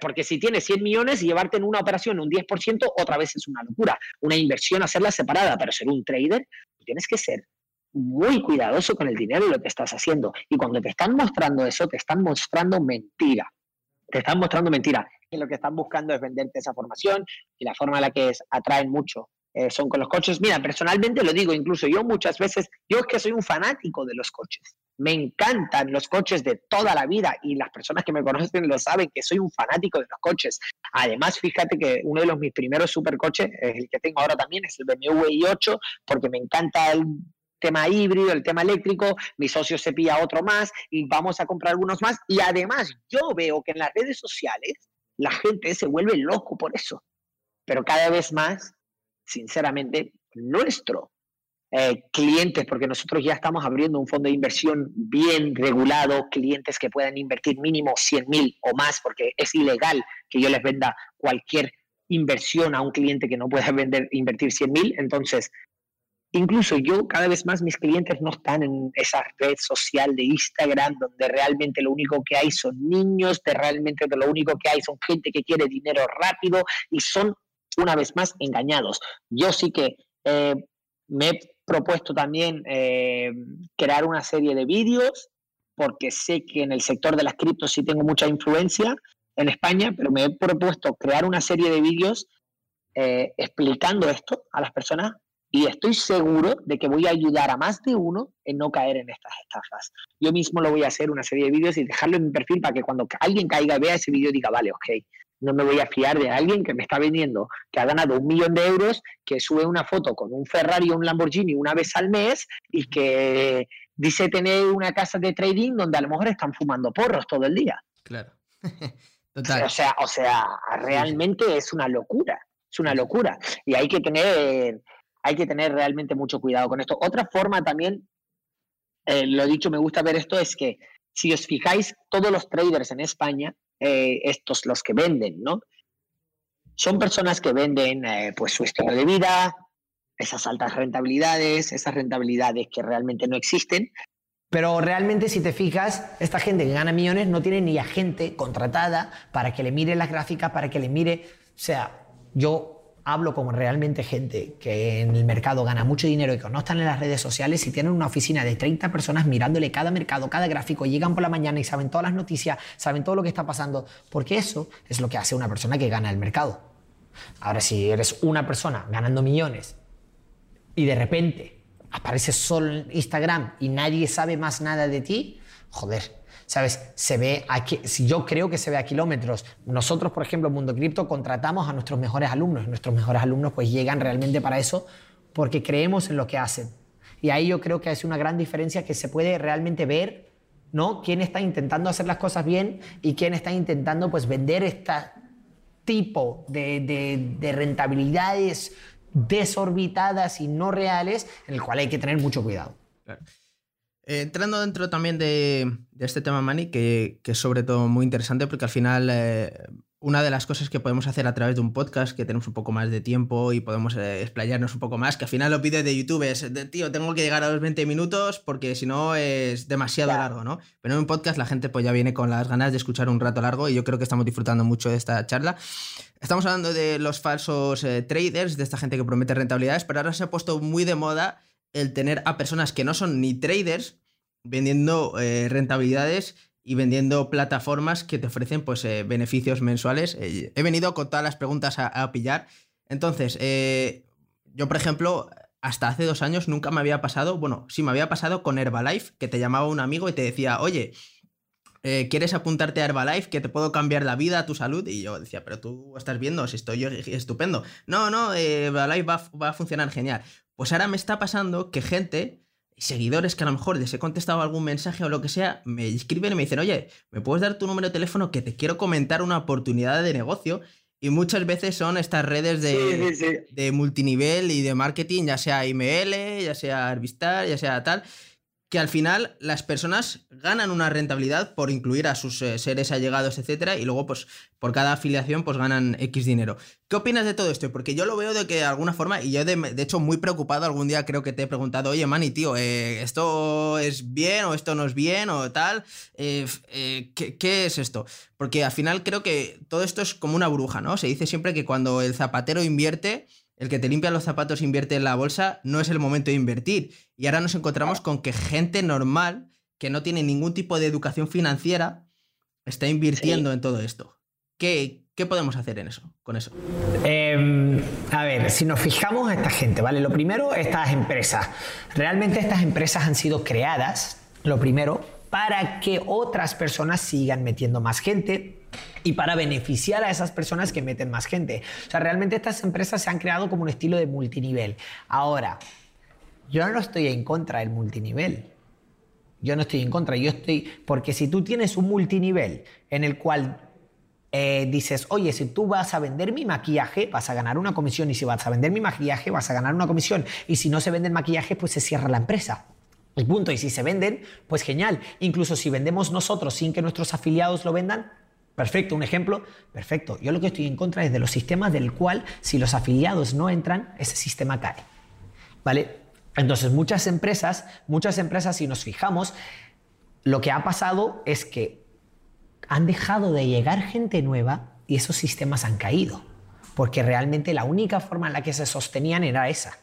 Porque si tienes 100 millones y llevarte en una operación un 10%, otra vez es una locura. Una inversión, hacerla separada, pero ser un trader, tienes que ser muy cuidadoso con el dinero y lo que estás haciendo. Y cuando te están mostrando eso, te están mostrando mentira. Te están mostrando mentira. Y lo que están buscando es venderte esa formación y la forma en la que es, atraen mucho eh, son con los coches. Mira, personalmente lo digo, incluso yo muchas veces, yo es que soy un fanático de los coches. Me encantan los coches de toda la vida y las personas que me conocen lo saben que soy un fanático de los coches. Además, fíjate que uno de los mis primeros supercoches, el que tengo ahora también, es el BMW i8, porque me encanta el tema híbrido, el tema eléctrico, mi socio se pilla otro más y vamos a comprar algunos más. Y además, yo veo que en las redes sociales la gente se vuelve loco por eso. Pero cada vez más sinceramente, nuestro eh, clientes, porque nosotros ya estamos abriendo un fondo de inversión bien regulado, clientes que puedan invertir mínimo 100 mil o más, porque es ilegal que yo les venda cualquier inversión a un cliente que no pueda vender, invertir 100 mil. Entonces, Incluso yo cada vez más mis clientes no están en esa red social de Instagram donde realmente lo único que hay son niños, de realmente lo único que hay son gente que quiere dinero rápido y son una vez más engañados. Yo sí que eh, me he propuesto también eh, crear una serie de vídeos porque sé que en el sector de las criptos sí tengo mucha influencia en España, pero me he propuesto crear una serie de vídeos eh, explicando esto a las personas y estoy seguro de que voy a ayudar a más de uno en no caer en estas estafas. Yo mismo lo voy a hacer una serie de vídeos y dejarlo en mi perfil para que cuando alguien caiga y vea ese vídeo diga, vale, ok, no me voy a fiar de alguien que me está vendiendo, que ha ganado un millón de euros, que sube una foto con un Ferrari o un Lamborghini una vez al mes y que dice tener una casa de trading donde a lo mejor están fumando porros todo el día. Claro. Total. O sea, o sea, realmente es una locura, es una locura. Y hay que tener hay que tener realmente mucho cuidado con esto. Otra forma también, eh, lo dicho, me gusta ver esto, es que si os fijáis, todos los traders en España, eh, estos los que venden, ¿no? Son personas que venden eh, pues su estilo de vida, esas altas rentabilidades, esas rentabilidades que realmente no existen. Pero realmente si te fijas, esta gente que gana millones no tiene ni a gente contratada para que le mire las gráficas, para que le mire... O sea, yo hablo como realmente gente que en el mercado gana mucho dinero y que no están en las redes sociales y tienen una oficina de 30 personas mirándole cada mercado, cada gráfico, llegan por la mañana y saben todas las noticias, saben todo lo que está pasando, porque eso es lo que hace una persona que gana el mercado. Ahora, si eres una persona ganando millones y de repente apareces solo en Instagram y nadie sabe más nada de ti, joder, ¿sabes? Se ve aquí, si yo creo que se ve a kilómetros. Nosotros, por ejemplo, en Mundo Cripto contratamos a nuestros mejores alumnos nuestros mejores alumnos pues llegan realmente para eso porque creemos en lo que hacen. Y ahí yo creo que es una gran diferencia que se puede realmente ver, ¿no? Quién está intentando hacer las cosas bien y quién está intentando pues vender este tipo de, de rentabilidades desorbitadas y no reales en el cual hay que tener mucho cuidado. Claro. Eh, entrando dentro también de, este tema, Manny, que, es sobre todo muy interesante porque al final eh, una de las cosas que podemos hacer a través de un podcast, que tenemos un poco más de tiempo y podemos eh, explayarnos un poco más, que al final los vídeos de YouTube es, de, tío, tengo que llegar a los 20 minutos porque si no es demasiado largo, ¿no? Pero en un podcast la gente pues ya viene con las ganas de escuchar un rato largo y yo creo que estamos disfrutando mucho de esta charla. Estamos hablando de los falsos traders, de esta gente que promete rentabilidades, pero ahora se ha puesto muy de moda el tener a personas que no son ni traders vendiendo eh, rentabilidades y vendiendo plataformas que te ofrecen pues, eh, beneficios mensuales. Eh, he venido con todas las preguntas a, pillar. Entonces, yo, por ejemplo, hasta hace dos años nunca me había pasado, bueno, sí me había pasado con Herbalife, que te llamaba un amigo y te decía, oye, ¿quieres apuntarte a Herbalife? Que te puedo cambiar la vida, tu salud. Y yo decía, pero tú estás viendo, si estoy yo estupendo. No, no, Herbalife va, va, a funcionar genial. Pues ahora me está pasando que gente, seguidores que a lo mejor les he contestado algún mensaje o lo que sea, me escriben y me dicen, oye, ¿me puedes dar tu número de teléfono que te quiero comentar una oportunidad de negocio? Y muchas veces son estas redes de, de multinivel y de marketing, ya sea IML, ya sea Arvistar, ya sea tal, que al final las personas ganan una rentabilidad por incluir a sus eh, seres allegados, etcétera, y luego, pues, por cada afiliación, pues ganan X dinero. ¿Qué opinas de todo esto? Porque yo lo veo de que de alguna forma, y yo de, hecho muy preocupado, algún día creo que te he preguntado, oye, Manny, tío, eh, ¿esto es bien o esto no es bien o tal? Eh, ¿qué, ¿Qué es esto? Porque al final creo que todo esto es como una bruja, ¿no? Se dice siempre que cuando el zapatero invierte, el que te limpia los zapatos e invierte en la bolsa no es el momento de invertir. Y ahora nos encontramos con que gente normal, que no tiene ningún tipo de educación financiera, está invirtiendo en todo esto. ¿Qué, ¿Qué, podemos hacer en eso, con eso? Em, a ver, si nos fijamos en esta gente, ¿vale? Lo primero, estas empresas. Realmente estas empresas han sido creadas, lo primero, para que otras personas sigan metiendo más gente, y para beneficiar a esas personas que meten más gente. O sea, realmente estas empresas se han creado como un estilo de multinivel. Ahora, yo no estoy en contra del multinivel. Yo no estoy en contra, yo estoy... Porque si tú tienes un multinivel en el cual eh, dices, oye, si tú vas a vender mi maquillaje, vas a ganar una comisión, y si vas a vender mi maquillaje, vas a ganar una comisión, y si no se vende el maquillaje, pues se cierra la empresa. El punto, y si se venden, pues genial. Incluso si vendemos nosotros sin que nuestros afiliados lo vendan, Perfecto, un ejemplo, perfecto. Yo lo que estoy en contra es de los sistemas del cual si los afiliados no entran, ese sistema cae. ¿Vale? Entonces, muchas empresas, muchas empresas, si nos fijamos, lo que ha pasado es que han dejado de llegar gente nueva y esos sistemas han caído. Porque realmente la única forma en la que se sostenían era esa.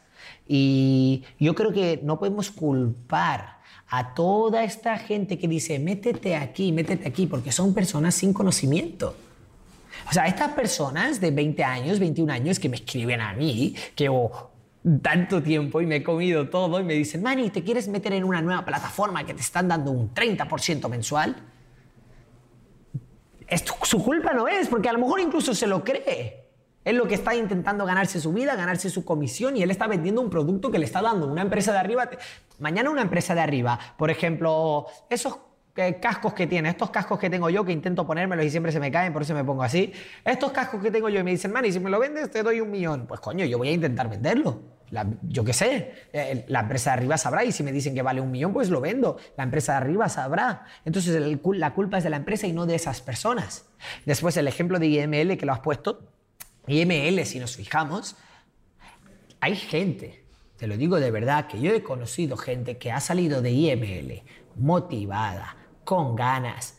Y yo creo que no podemos culpar a toda esta gente que dice, métete aquí, métete aquí, porque son personas sin conocimiento. O sea, estas personas de 20 años, 21 años que me escriben a mí, que llevo tanto tiempo y me he comido todo y me dicen, Manny, ¿te quieres meter en una nueva plataforma que te están dando un 30% mensual? Esto, su culpa no es, porque a lo mejor incluso se lo cree. Es lo que está intentando ganarse su vida, ganarse su comisión y él está vendiendo un producto que le está dando una empresa de arriba. Mañana una empresa de arriba, por ejemplo, esos eh, cascos que tiene, estos cascos que tengo yo que intento ponérmelos y siempre se me caen, por eso me pongo así. Estos cascos que tengo yo y me dicen, man, y si me lo vendes te doy un millón. Pues coño, yo voy a intentar venderlo. yo qué sé, eh, la empresa de arriba sabrá y si me dicen que vale un millón, pues lo vendo. La empresa de arriba sabrá. Entonces la culpa es de la empresa y no de esas personas. Después el ejemplo de IML que lo has puesto, IML, si nos fijamos, hay gente, te lo digo de verdad, que yo he conocido gente que ha salido de IML motivada, con ganas,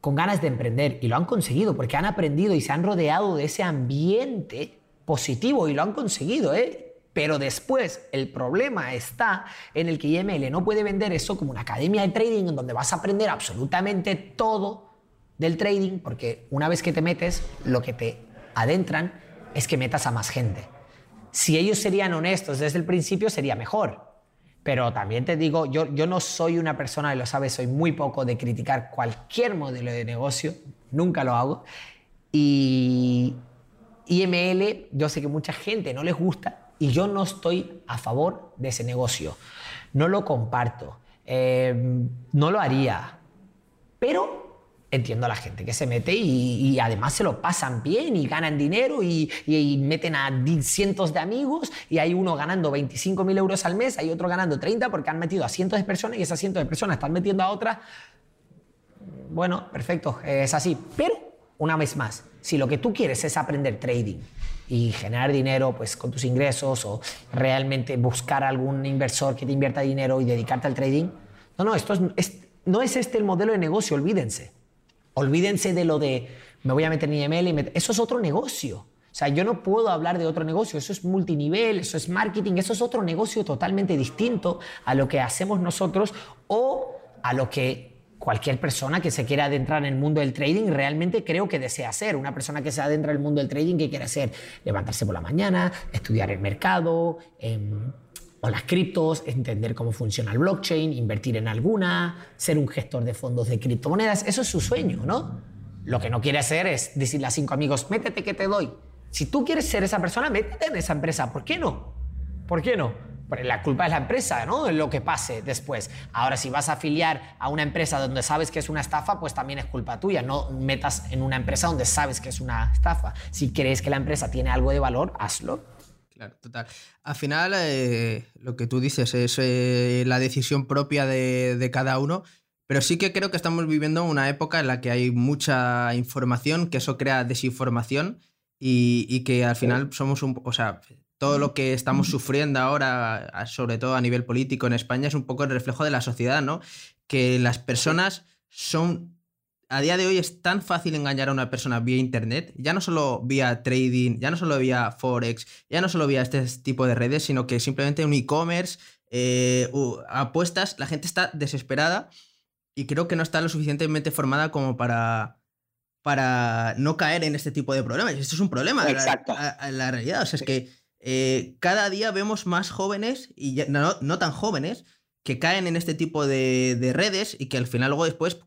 con ganas de emprender y lo han conseguido porque han aprendido y se han rodeado de ese ambiente positivo y lo han conseguido, ¿eh? Pero después el problema está en el que IML no puede vender eso como una academia de trading en donde vas a aprender absolutamente todo del trading porque una vez que te metes, lo que te adentran es que metas a más gente. Si ellos serían honestos desde el principio sería mejor. Pero también te digo, yo, yo no soy una persona, y lo sabes, soy muy poco de criticar cualquier modelo de negocio, nunca lo hago. Y IML, yo sé que mucha gente no les gusta y yo no estoy a favor de ese negocio. No lo comparto, eh, no lo haría. Pero entiendo a la gente que se mete y, además se lo pasan bien y ganan dinero y, meten a cientos de amigos y hay uno ganando 25 mil euros al mes, hay otro ganando 30 porque han metido a cientos de personas y esas cientos de personas están metiendo a otras. Bueno, perfecto, es así. Pero, una vez más, si lo que tú quieres es aprender trading y generar dinero pues con tus ingresos o realmente buscar algún inversor que te invierta dinero y dedicarte al trading, no, no, esto es, no es este el modelo de negocio, olvídense. Olvídense de lo de me voy a meter en IML y eso es otro negocio. O sea, yo no puedo hablar de otro negocio, eso es multinivel, eso es marketing, eso es otro negocio totalmente distinto a lo que hacemos nosotros o a lo que cualquier persona que se quiera adentrar en el mundo del trading realmente creo que desea hacer. Una persona que se adentra en el mundo del trading, ¿qué quiere hacer? Levantarse por la mañana, estudiar el mercado, em, o las criptos, entender cómo funciona el blockchain, invertir en alguna, ser un gestor de fondos de criptomonedas. Eso es su sueño, ¿no? Lo que no quiere hacer es decirle a cinco amigos, métete que te doy. Si tú quieres ser esa persona, métete en esa empresa. ¿Por qué no? ¿Por qué no? Porque la culpa es la empresa, ¿no? Lo que pase después. Ahora, si vas a afiliar a una empresa donde sabes que es una estafa, pues también es culpa tuya. No metas en una empresa donde sabes que es una estafa. Si crees que la empresa tiene algo de valor, hazlo. Claro, total. Al final, eh, lo que tú dices es eh, la decisión propia de, cada uno, pero sí que creo que estamos viviendo una época en la que hay mucha información, que eso crea desinformación y, que al final somos un... O sea, todo lo que estamos sufriendo ahora, sobre todo a nivel político en España, es un poco el reflejo de la sociedad, ¿no? Que las personas son a día de hoy es tan fácil engañar a una persona vía internet, ya no solo vía trading, ya no solo vía forex, ya no solo vía este tipo de redes, sino que simplemente un e-commerce, eh, apuestas, la gente está desesperada y creo que no está lo suficientemente formada como para, para no caer en este tipo de problemas. Esto es un problema. Exacto. La, realidad, o sea, es que eh, cada día vemos más jóvenes y no, no, tan jóvenes que caen en este tipo de, de redes y que al final luego después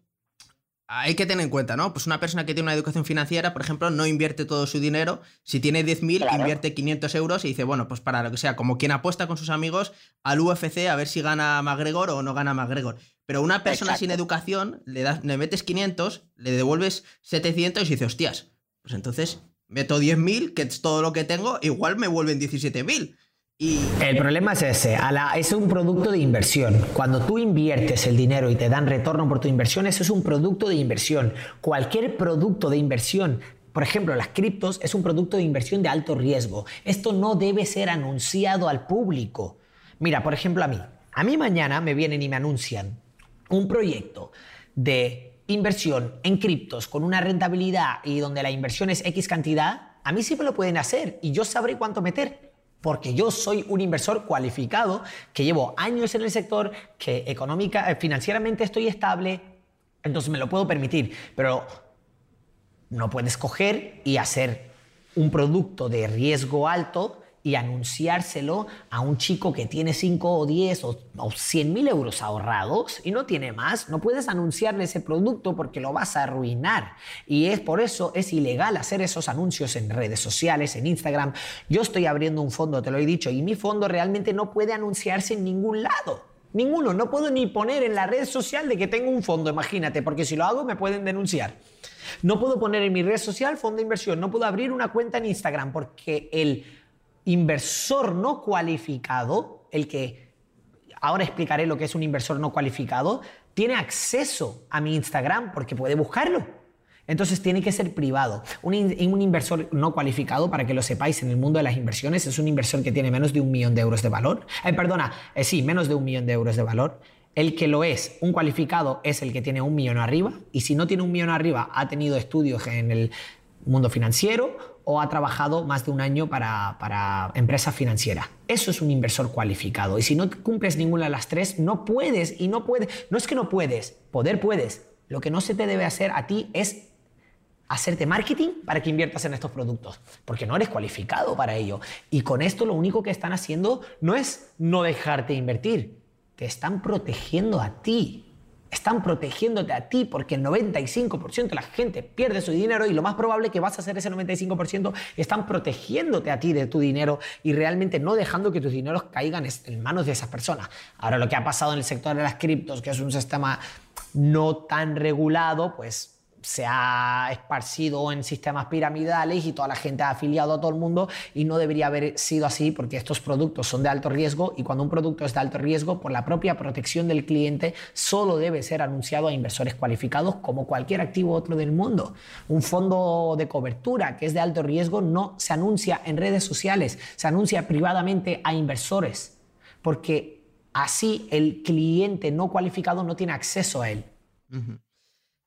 hay que tener en cuenta, ¿no? Pues una persona que tiene una educación financiera, por ejemplo, no invierte todo su dinero. Si tiene 10.000, invierte 500 euros y dice, bueno, pues para lo que sea, como quien apuesta con sus amigos al UFC a ver si gana McGregor o no gana McGregor. Pero una persona sin educación, le, das, le metes 500, le devuelves 700 y dice, hostias, pues entonces meto 10.000, que es todo lo que tengo, igual me vuelven 17.000. El problema es ese, es un producto de inversión. Cuando tú inviertes el dinero y te dan retorno por tu inversión, eso es un producto de inversión. Cualquier producto de inversión por ejemplo, las criptos es un producto de inversión de alto riesgo. Esto no debe ser anunciado al público. Mira, por ejemplo, a mí. A mí mañana me vienen y me anuncian un proyecto de inversión en criptos con una rentabilidad y donde la inversión es X cantidad, a mí sí me lo pueden hacer y yo sabré cuánto meter. Porque yo soy un inversor cualificado, que llevo años en el sector, que económica, eh, financieramente estoy estable, entonces me lo puedo permitir. Pero no puedes coger y hacer un producto de riesgo alto y anunciárselo a un chico que tiene 5 o 10 o, 100 mil euros ahorrados y no tiene más, no puedes anunciarle ese producto porque lo vas a arruinar. Y es por eso es ilegal hacer esos anuncios en redes sociales, en Instagram. Yo estoy abriendo un fondo, te lo he dicho, y mi fondo realmente no puede anunciarse en ningún lado. Ninguno, no puedo ni poner en la red social de que tengo un fondo, imagínate, porque si lo hago me pueden denunciar. No puedo poner en mi red social fondo de inversión, no puedo abrir una cuenta en Instagram porque el inversor no cualificado, el que ahora explicaré lo que es un inversor no cualificado, tiene acceso a mi Instagram porque puede buscarlo. Entonces tiene que ser privado. Un, inversor no cualificado, para que lo sepáis, en el mundo de las inversiones es un inversor que tiene menos de un millón de euros de valor. Eh, perdona, eh, sí, menos de un millón de euros de valor. El que lo es, un cualificado, es el que tiene un millón arriba. Y si no tiene un millón arriba, ha tenido estudios en el mundo financiero o ha trabajado más de un año para, para empresa financiera. Eso es un inversor cualificado. Y si no cumples ninguna de las tres, no puedes y no puedes. No es que no puedes, poder puedes. Lo que no se te debe hacer a ti es hacerte marketing para que inviertas en estos productos, porque no eres cualificado para ello. Y con esto lo único que están haciendo no es no dejarte invertir, te están protegiendo a ti están protegiéndote a ti porque el 95% de la gente pierde su dinero y lo más probable que vas a hacer ese 95% están protegiéndote a ti de tu dinero y realmente no dejando que tus dineros caigan en manos de esas personas. Ahora lo que ha pasado en el sector de las criptos, que es un sistema no tan regulado, pues se ha esparcido en sistemas piramidales y toda la gente ha afiliado a todo el mundo y no debería haber sido así porque estos productos son de alto riesgo y cuando un producto es de alto riesgo, por la propia protección del cliente, solo debe ser anunciado a inversores cualificados como cualquier activo otro del mundo. Un fondo de cobertura que es de alto riesgo no se anuncia en redes sociales, se anuncia privadamente a inversores porque así el cliente no cualificado no tiene acceso a él.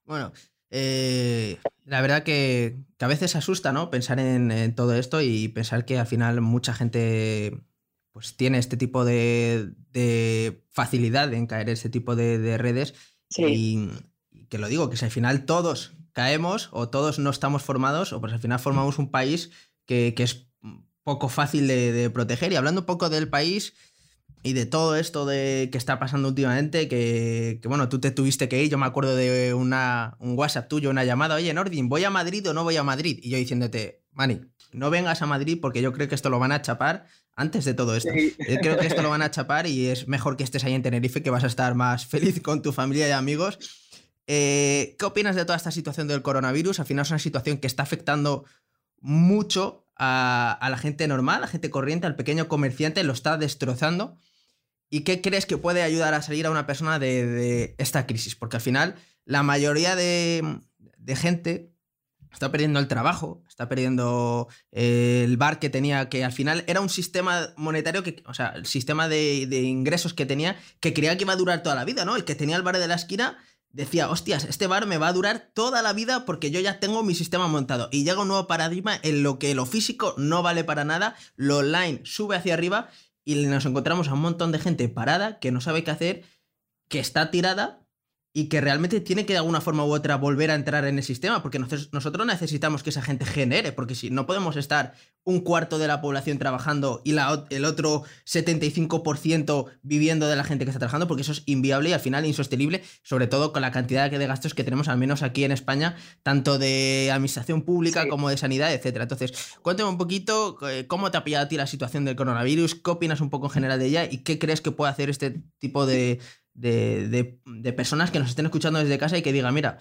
Bueno, eh, la verdad que, a veces asusta, ¿no? Pensar en, todo esto y pensar que al final mucha gente pues tiene este tipo de, facilidad en caer en ese tipo de, redes. Y, que lo digo, que si al final todos caemos o todos no estamos formados, o pues al final formamos un país que, es poco fácil de, de proteger. Y hablando un poco del país, y de todo esto de que está pasando últimamente, que, bueno, tú te tuviste que ir, yo me acuerdo de una, un WhatsApp tuyo, una llamada, oye, Nordin, ¿voy a Madrid o no voy a Madrid? Y yo diciéndote, Mani, no vengas a Madrid porque yo creo que esto lo van a chapar antes de todo esto. Yo creo que esto lo van a chapar y es mejor que estés ahí en Tenerife, que vas a estar más feliz con tu familia y amigos. Eh, ¿Qué opinas de toda esta situación del coronavirus? Al final es una situación que está afectando mucho a, a la gente normal, a la gente corriente, al pequeño comerciante, lo está destrozando. ¿Y qué crees que puede ayudar a salir a una persona de, esta crisis? Porque al final la mayoría de, gente está perdiendo el trabajo, está perdiendo eh, el bar que tenía, que al final era un sistema monetario, que, o sea, el sistema de, de, ingresos que tenía, que creía que iba a durar toda la vida, ¿no? El que tenía el bar de la esquina decía, hostias, este bar me va a durar toda la vida porque yo ya tengo mi sistema montado. Y llega un nuevo paradigma en lo que lo físico no vale para nada, lo online sube hacia arriba y nos encontramos a un montón de gente parada que no sabe qué hacer, que está tirada y que realmente tiene que de alguna forma u otra volver a entrar en el sistema, porque nosotros necesitamos que esa gente genere, porque si no podemos estar un cuarto de la población trabajando y la, el otro 75% viviendo de la gente que está trabajando, porque eso es inviable y al final insostenible, sobre todo con la cantidad de gastos que tenemos, al menos aquí en España, tanto de administración pública como de sanidad, etcétera. Entonces, cuéntame un poquito eh, cómo te ha pillado a ti la situación del coronavirus, qué opinas un poco en general de ella y qué crees que puede hacer este tipo de de, personas que nos estén escuchando desde casa y que digan, mira,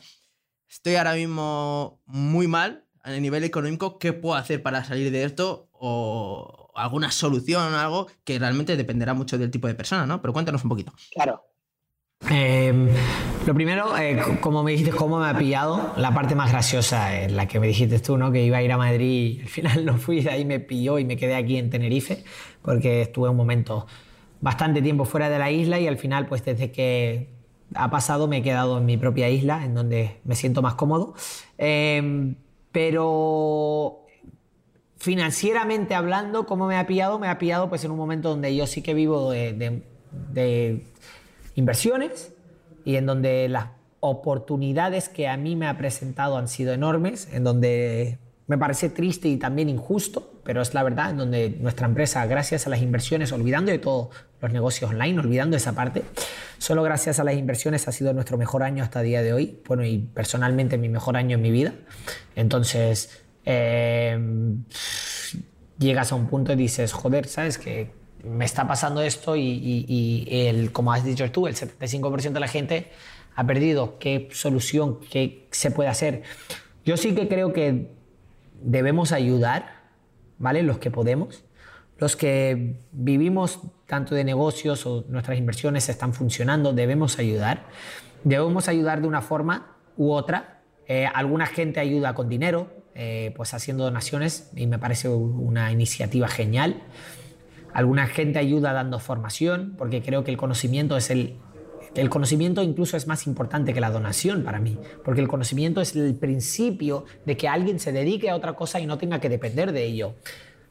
estoy ahora mismo muy mal a nivel económico, ¿qué puedo hacer para salir de esto? O alguna solución o algo que realmente dependerá mucho del tipo de persona, ¿no? Pero cuéntanos un poquito. Claro. Em, lo primero, eh, como me dijiste, cómo me ha pillado, la parte más graciosa es la que me dijiste tú, ¿no? Que iba a ir a Madrid y al final no fui, de ahí me pilló y me quedé aquí en Tenerife porque estuve un momento bastante tiempo fuera de la isla y al final, pues desde que ha pasado me he quedado en mi propia isla, en donde me siento más cómodo. Em, pero financieramente hablando, ¿cómo me ha pillado? Me ha pillado pues en un momento donde yo sí que vivo de, de inversiones y en donde las oportunidades que a mí me ha presentado han sido enormes, en donde me parece triste y también injusto, pero es la verdad, en donde nuestra empresa, gracias a las inversiones, olvidando de todos los negocios online, olvidando esa parte, solo gracias a las inversiones ha sido nuestro mejor año hasta el día de hoy, bueno, y personalmente mi mejor año en mi vida. Entonces, eh, llegas a un punto y dices, joder, ¿sabes qué? Me está pasando esto y, el, como has dicho tú, el 75% de la gente ha perdido. ¿Qué solución, qué se puede hacer? Yo sí que creo que debemos ayudar, ¿vale? Los que podemos. Los que vivimos tanto de negocios o nuestras inversiones están funcionando, debemos ayudar. Debemos ayudar de una forma u otra. Eh, alguna gente ayuda con dinero, eh, pues haciendo donaciones y me parece una iniciativa genial. Alguna gente ayuda dando formación, porque creo que el conocimiento es el el conocimiento incluso es más importante que la donación para mí, porque el conocimiento es el principio de que alguien se dedique a otra cosa y no tenga que depender de ello.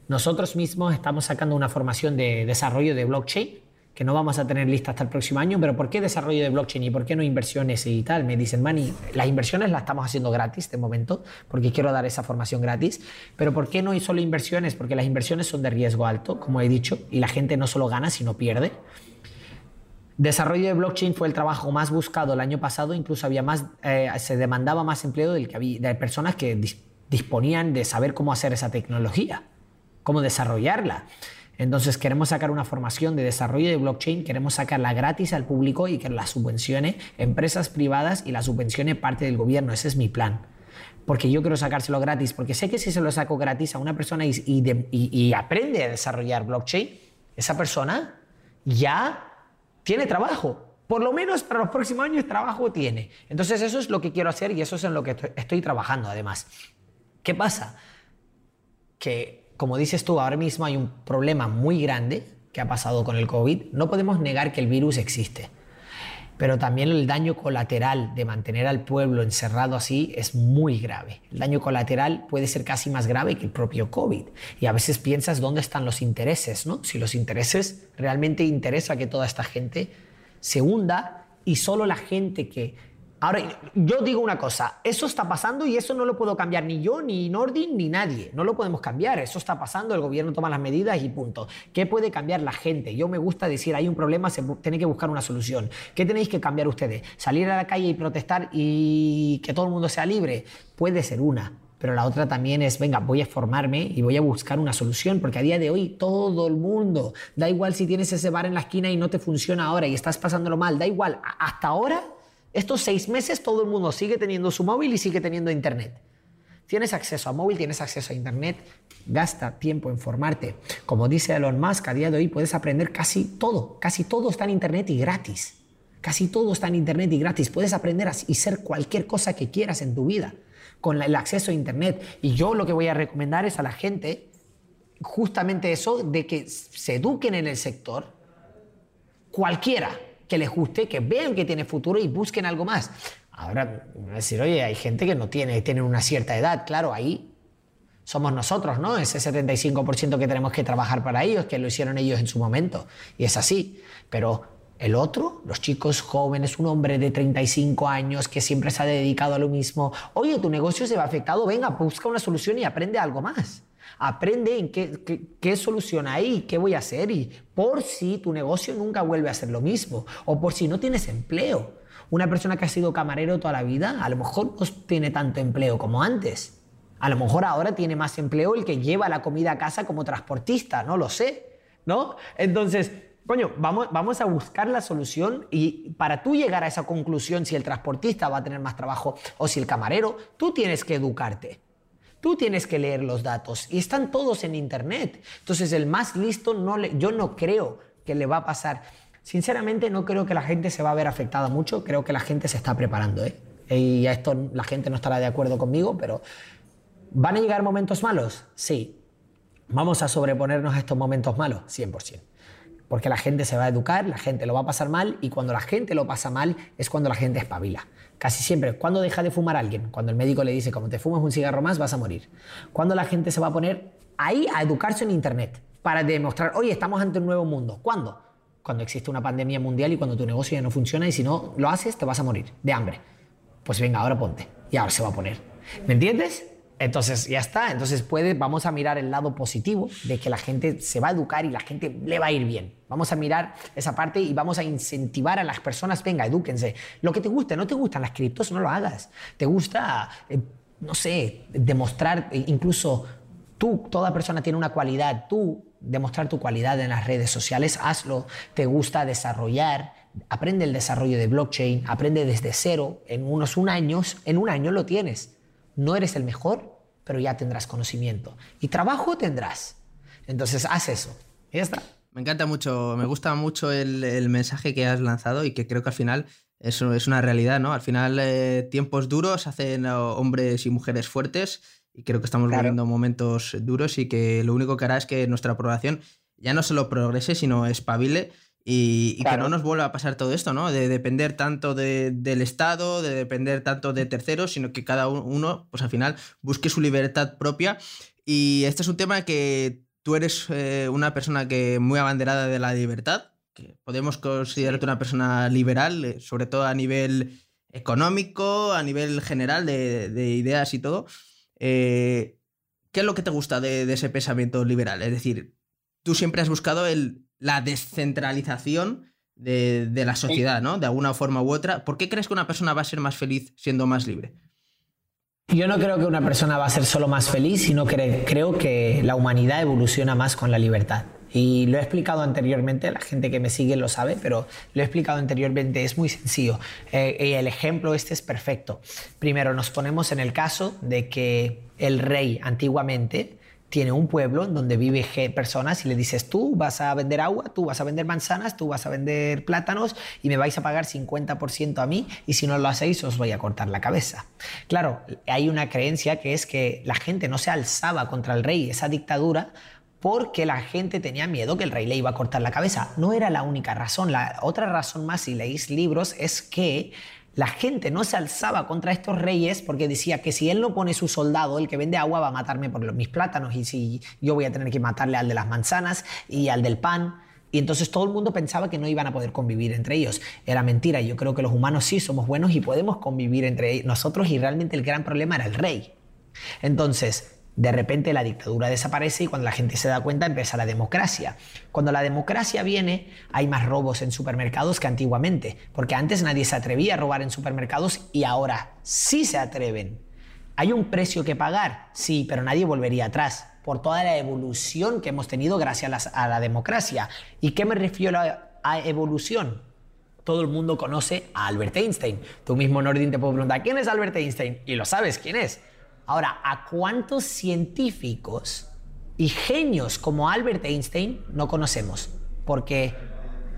Nosotros mismos estamos sacando una formación de desarrollo de blockchain, que no vamos a tener lista hasta el próximo año, pero ¿por qué desarrollo de blockchain y por qué no inversiones y tal? Me dicen, Mani, las inversiones las estamos haciendo gratis de momento, porque quiero dar esa formación gratis, pero ¿por qué no hay solo inversiones? Porque las inversiones son de riesgo alto, como he dicho, y la gente no solo gana, sino pierde. Desarrollo de blockchain fue el trabajo más buscado el año pasado, incluso había más, eh, se demandaba más empleo del que había, de personas que disponían de saber cómo hacer esa tecnología, cómo desarrollarla. Entonces queremos sacar una formación de desarrollo de blockchain, queremos sacarla gratis al público y que la subvencione empresas privadas y la subvencione parte del gobierno. Ese es mi plan. Porque yo quiero sacárselo gratis, porque sé que si se lo saco gratis a una persona y, y aprende a desarrollar blockchain, esa persona ya tiene trabajo. Por lo menos para los próximos años trabajo tiene. Entonces eso es lo que quiero hacer y eso es en lo que estoy trabajando además. ¿Qué pasa? Que, como dices tú, ahora mismo hay un problema muy grande que ha pasado con el COVID. No podemos negar que el virus existe pero también el daño colateral de mantener al pueblo encerrado así es muy grave. El daño colateral puede ser casi más grave que el propio COVID. Y a veces piensas dónde están los intereses, ¿no? Si los intereses realmente interesa que toda esta gente se hunda y solo la gente que Ahora, yo digo una cosa, eso está pasando y eso no lo puedo cambiar ni yo, ni Nordin, ni nadie. No lo podemos cambiar, eso está pasando, el gobierno toma las medidas y punto. ¿Qué puede cambiar la gente? Yo me gusta decir, hay un problema, se tiene que buscar una solución. ¿Qué tenéis que cambiar ustedes? ¿Salir a la calle y protestar y que todo el mundo sea libre? Puede ser una, pero la otra también es, venga, voy a formarme y voy a buscar una solución, porque a día de hoy todo el mundo, da igual si tienes ese bar en la esquina y no te funciona ahora y estás pasándolo mal, da igual, hasta ahora estos seis meses todo el mundo sigue teniendo su móvil y sigue teniendo internet. Tienes acceso a móvil, tienes acceso a internet, gasta tiempo en formarte. Como dice Elon Musk, a día de hoy puedes aprender casi todo, casi todo está en internet y gratis. Casi todo está en internet y gratis. Puedes aprender y ser cualquier cosa que quieras en tu vida con el acceso a internet. Y yo lo que voy a recomendar es a la gente justamente eso de que se eduquen en el sector, cualquiera, que les guste, que vean que tiene futuro y busquen algo más. Ahora, decir, oye, hay gente que no tiene, tiene una cierta edad, claro, ahí somos nosotros, ¿no? Ese 75% que tenemos que trabajar para ellos, que lo hicieron ellos en su momento. Y es así. Pero el otro, los chicos jóvenes, un hombre de 35 años que siempre se ha dedicado a lo mismo, oye, tu negocio se va afectado, venga, busca una solución y aprende algo más. Aprende en qué, qué, solución hay, qué voy a hacer y por si tu negocio nunca vuelve a ser lo mismo o por si no tienes empleo. Una persona que ha sido camarero toda la vida a lo mejor no tiene tanto empleo como antes. A lo mejor ahora tiene más empleo el que lleva la comida a casa como transportista, no lo sé, ¿no? Entonces, coño, vamos a buscar la solución y para tú llegar a esa conclusión si el transportista va a tener más trabajo o si el camarero, tú tienes que educarte. Tú tienes que leer los datos y están todos en Internet. Entonces el más listo, no le, yo no creo que le va a pasar. Sinceramente no creo que la gente se va a ver afectada mucho, creo que la gente se está preparando. ¿eh? Y a esto la gente no estará de acuerdo conmigo, pero ¿van a llegar momentos malos? Sí. ¿Vamos a sobreponernos a estos momentos malos? 100%. porque la gente se va a educar, la gente lo va a pasar mal y cuando la gente lo pasa mal es cuando la gente espabila. Casi siempre, ¿cuándo deja de fumar alguien? Cuando el médico le dice, como te fumas un cigarro más, vas a morir. Cuando la gente se va a poner ahí a educarse en Internet para demostrar, oye, estamos ante un nuevo mundo. ¿Cuándo? Cuando existe una pandemia mundial y cuando tu negocio ya no funciona y si no lo haces te vas a morir de hambre. Pues venga, ahora ponte. Y ahora se va a poner. ¿Me entiendes? Entonces ya está, entonces puede, vamos a mirar el lado positivo de que la gente se va a educar y la gente le va a ir bien. Vamos a mirar esa parte y vamos a incentivar a las personas, venga, edúquense. Lo que te gusta, no te gustan las criptos, no lo hagas. Te gusta, eh, no sé, demostrar, e incluso tú, toda persona tiene una cualidad, tú demostrar tu cualidad en las redes sociales, hazlo. Te gusta desarrollar, aprende el desarrollo de blockchain, aprende desde cero, en unos un años, en un año lo tienes no eres el mejor, pero ya tendrás conocimiento. Y trabajo tendrás. Entonces, haz eso. Y ya está. Me encanta mucho, me gusta mucho el, mensaje que has lanzado y que creo que al final eso es una realidad, ¿no? Al final, eh, tiempos duros hacen hombres y mujeres fuertes y creo que estamos viviendo momentos duros y que lo único que hará es que nuestra población ya no solo progrese, sino espabile y, que no nos vuelva a pasar todo esto, ¿no? De depender tanto del Estado, de depender tanto de terceros, sino que cada uno, pues al final, busque su libertad propia. Y este es un tema que tú eres eh, una persona que muy abanderada de la libertad, que podemos considerarte una persona liberal, eh, sobre todo a nivel económico, a nivel general de, ideas y todo. Eh, ¿Qué es lo que te gusta de, de ese pensamiento liberal? Es decir, tú siempre has buscado el la descentralización de, la sociedad, ¿no? De alguna forma u otra. ¿Por qué crees que una persona va a ser más feliz siendo más libre? Yo no creo que una persona va a ser solo más feliz, sino que creo que la humanidad evoluciona más con la libertad. Y lo he explicado anteriormente, la gente que me sigue lo sabe, pero lo he explicado anteriormente, es muy sencillo. Eh, el ejemplo este es perfecto. Primero, nos ponemos en el caso de que el rey antiguamente tiene un pueblo donde vive personas y le dices, tú vas a vender agua, tú vas a vender manzanas, tú vas a vender plátanos y me vais a pagar 50% a mí y si no lo hacéis os voy a cortar la cabeza. Claro, hay una creencia que es que la gente no se alzaba contra el rey, esa dictadura, porque la gente tenía miedo que el rey le iba a cortar la cabeza. No era la única razón. La otra razón más, si leéis libros, es que la gente no se alzaba contra estos reyes porque decía que si él no pone su soldado, el que vende agua va a matarme por mis plátanos y si yo voy a tener que matarle al de las manzanas y al del pan. Y entonces todo el mundo pensaba que no iban a poder convivir entre ellos. Era mentira. Yo creo que los humanos sí somos buenos y podemos convivir entre nosotros y realmente el gran problema era el rey. Entonces, de repente la dictadura desaparece y cuando la gente se da cuenta empieza la democracia. Cuando la democracia viene hay más robos en supermercados que antiguamente, porque antes nadie se atrevía a robar en supermercados y ahora sí se atreven. ¿Hay un precio que pagar? Sí, pero nadie volvería atrás por toda la evolución que hemos tenido gracias a la, democracia. ¿Y qué me refiero a, evolución? Todo el mundo conoce a Albert Einstein. Tú mismo, Nordin, te puedo preguntar, ¿quién es Albert Einstein? Y lo sabes, ¿quién es? Ahora, ¿a cuántos científicos y genios como Albert Einstein no conocemos? Porque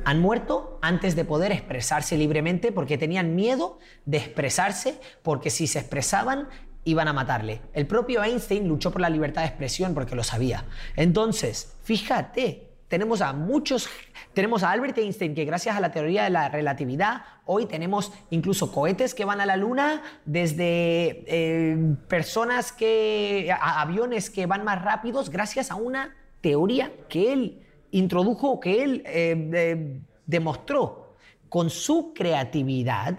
han muerto antes de poder expresarse libremente porque tenían miedo de expresarse porque si se expresaban iban a matarle. El propio Einstein luchó por la libertad de expresión porque lo sabía. Entonces, fíjate, tenemos a muchos, tenemos a Albert Einstein que gracias a la teoría de la relatividad, hoy tenemos incluso cohetes que van a la luna, desde eh, personas que, aviones que van más rápidos, gracias a una teoría que él introdujo, que él eh, demostró con su creatividad,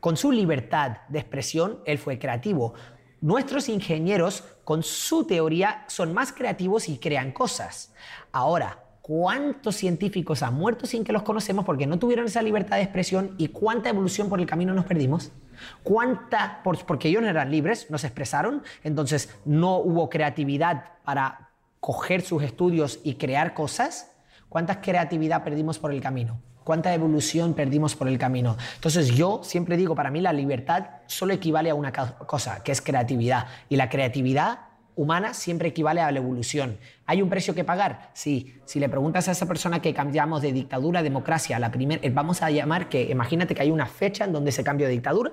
con su libertad de expresión, él fue creativo. Nuestros ingenieros, con su teoría, son más creativos y crean cosas. Ahora, cuántos científicos han muerto sin que los conocemos porque no tuvieron esa libertad de expresión y cuánta evolución por el camino nos perdimos. Cuánta, porque ellos no eran libres, no se expresaron, entonces no hubo creatividad para coger sus estudios y crear cosas. ¿Cuánta creatividad perdimos por el camino? ¿Cuánta evolución perdimos por el camino? Entonces yo siempre digo, para mí la libertad solo equivale a una cosa, que es creatividad. Y la creatividad humana siempre equivale a la evolución. ¿Hay un precio que pagar? Sí. Si le preguntas a esa persona que cambiamos de dictadura a democracia, la primera, eh, vamos a llamar que, imagínate que hay una fecha en donde se cambió de dictadura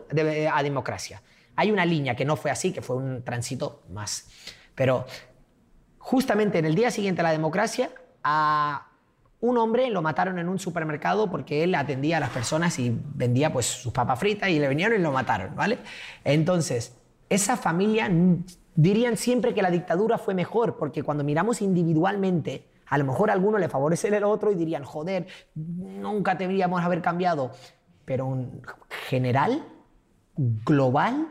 a democracia. Hay una línea que no fue así, que fue un tránsito más. Pero justamente en el día siguiente a la democracia, a Un hombre lo mataron en un supermercado porque él atendía a las personas y vendía pues sus papas fritas y le vinieron y lo mataron, ¿vale? Entonces, esa familia dirían siempre que la dictadura fue mejor porque cuando miramos individualmente, a lo mejor a alguno le favorece el otro y dirían, joder, nunca deberíamos haber cambiado. Pero en general, global,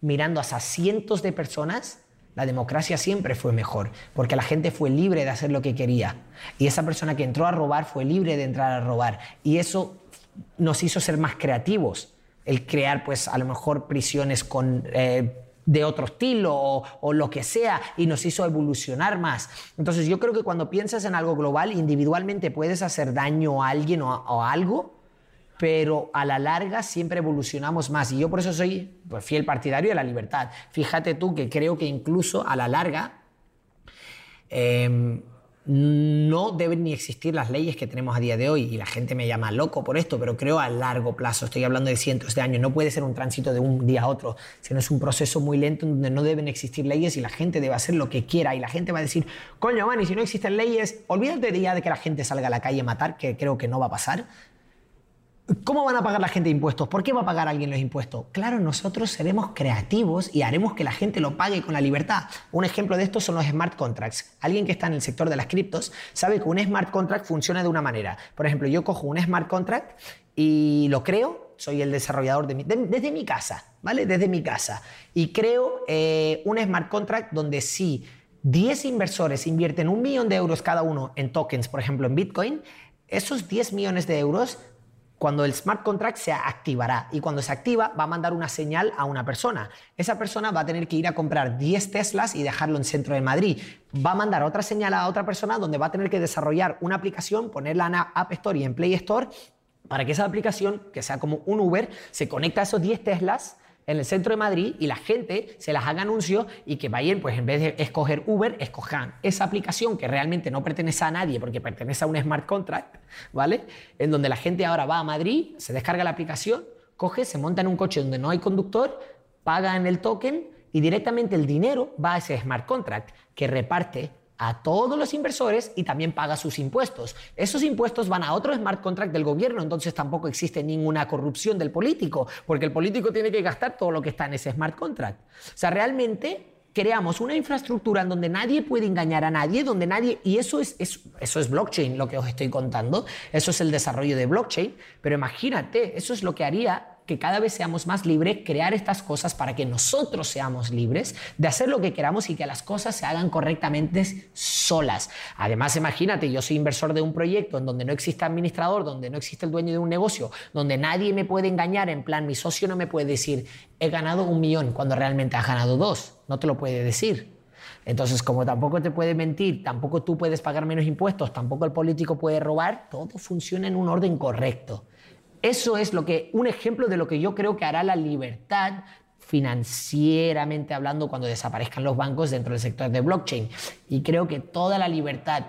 mirando a esas cientos de personas, la democracia siempre fue mejor, porque la gente fue libre de hacer lo que quería. Y esa persona que entró a robar fue libre de entrar a robar. Y eso nos hizo ser más creativos. El crear, pues, a lo mejor prisiones con... Eh, de otro estilo o, lo que sea y nos hizo evolucionar más. Entonces yo creo que cuando piensas en algo global, individualmente puedes hacer daño a alguien o a algo, pero a la larga siempre evolucionamos más. Y yo por eso soy pues, fiel partidario de la libertad. Fíjate tú que creo que incluso a la larga em, no deben ni existir las leyes que tenemos a día de hoy. Y la gente me llama loco por esto, pero creo a largo plazo. Estoy hablando de cientos de años. No puede ser un tránsito de un día a otro, sino es un proceso muy lento donde no deben existir leyes y la gente debe hacer lo que quiera. Y la gente va a decir, coño, man, si no existen leyes, olvídate de ya de que la gente salga a la calle a matar, que creo que no va a pasar ¿Cómo van a pagar la gente impuestos? ¿Por qué va a pagar alguien los impuestos? Claro, nosotros seremos creativos y haremos que la gente lo pague con la libertad. Un ejemplo de esto son los smart contracts. Alguien que está en el sector de las criptos sabe que un smart contract funciona de una manera. Por ejemplo, yo cojo un smart contract y lo creo, soy el desarrollador de desde mi casa, ¿vale? Desde mi casa. Y creo eh, un smart contract donde si 10 inversores invierten un millón de euros cada uno en tokens, por ejemplo en Bitcoin, esos 10 millones de euros cuando el smart contract se activará y cuando se activa va a mandar una señal a una persona. Esa persona va a tener que ir a comprar 10 Teslas y dejarlo en centro de Madrid. Va a mandar otra señal a otra persona donde va a tener que desarrollar una aplicación, ponerla en App Store y en Play Store para que esa aplicación, que sea como un Uber, se conecte a esos 10 Teslas en el centro de Madrid y la gente se las haga anuncios y que vayan, pues en vez de escoger Uber, escojan esa aplicación que realmente no pertenece a nadie porque pertenece a un smart contract, ¿vale? En donde la gente ahora va a Madrid, se descarga la aplicación, coge, se monta en un coche donde no hay conductor, paga en el token y directamente el dinero va a ese smart contract que reparte a todos los inversores y también paga sus impuestos. Esos impuestos van a otro smart contract del gobierno, entonces tampoco existe ninguna corrupción del político, porque el político tiene que gastar todo lo que está en ese smart contract. O sea, realmente creamos una infraestructura en donde nadie puede engañar a nadie, donde nadie y eso es, eso es blockchain lo que os estoy contando, eso es el desarrollo de blockchain, pero imagínate, eso es lo que haría que cada vez seamos más libres, crear estas cosas para que nosotros seamos libres de hacer lo que queramos y que las cosas se hagan correctamente solas. Además, imagínate, yo soy inversor de un proyecto en donde no existe administrador, donde no existe el dueño de un negocio, donde nadie me puede engañar, en plan, mi socio no me puede decir, he ganado un millón cuando realmente has ganado dos, no te lo puede decir. Entonces, como tampoco te puede mentir, tampoco tú puedes pagar menos impuestos, tampoco el político puede robar, todo funciona en un orden correcto. Eso es lo que, un ejemplo de lo que yo creo que hará la libertad financieramente hablando cuando desaparezcan los bancos dentro del sector de blockchain. Y creo que toda la libertad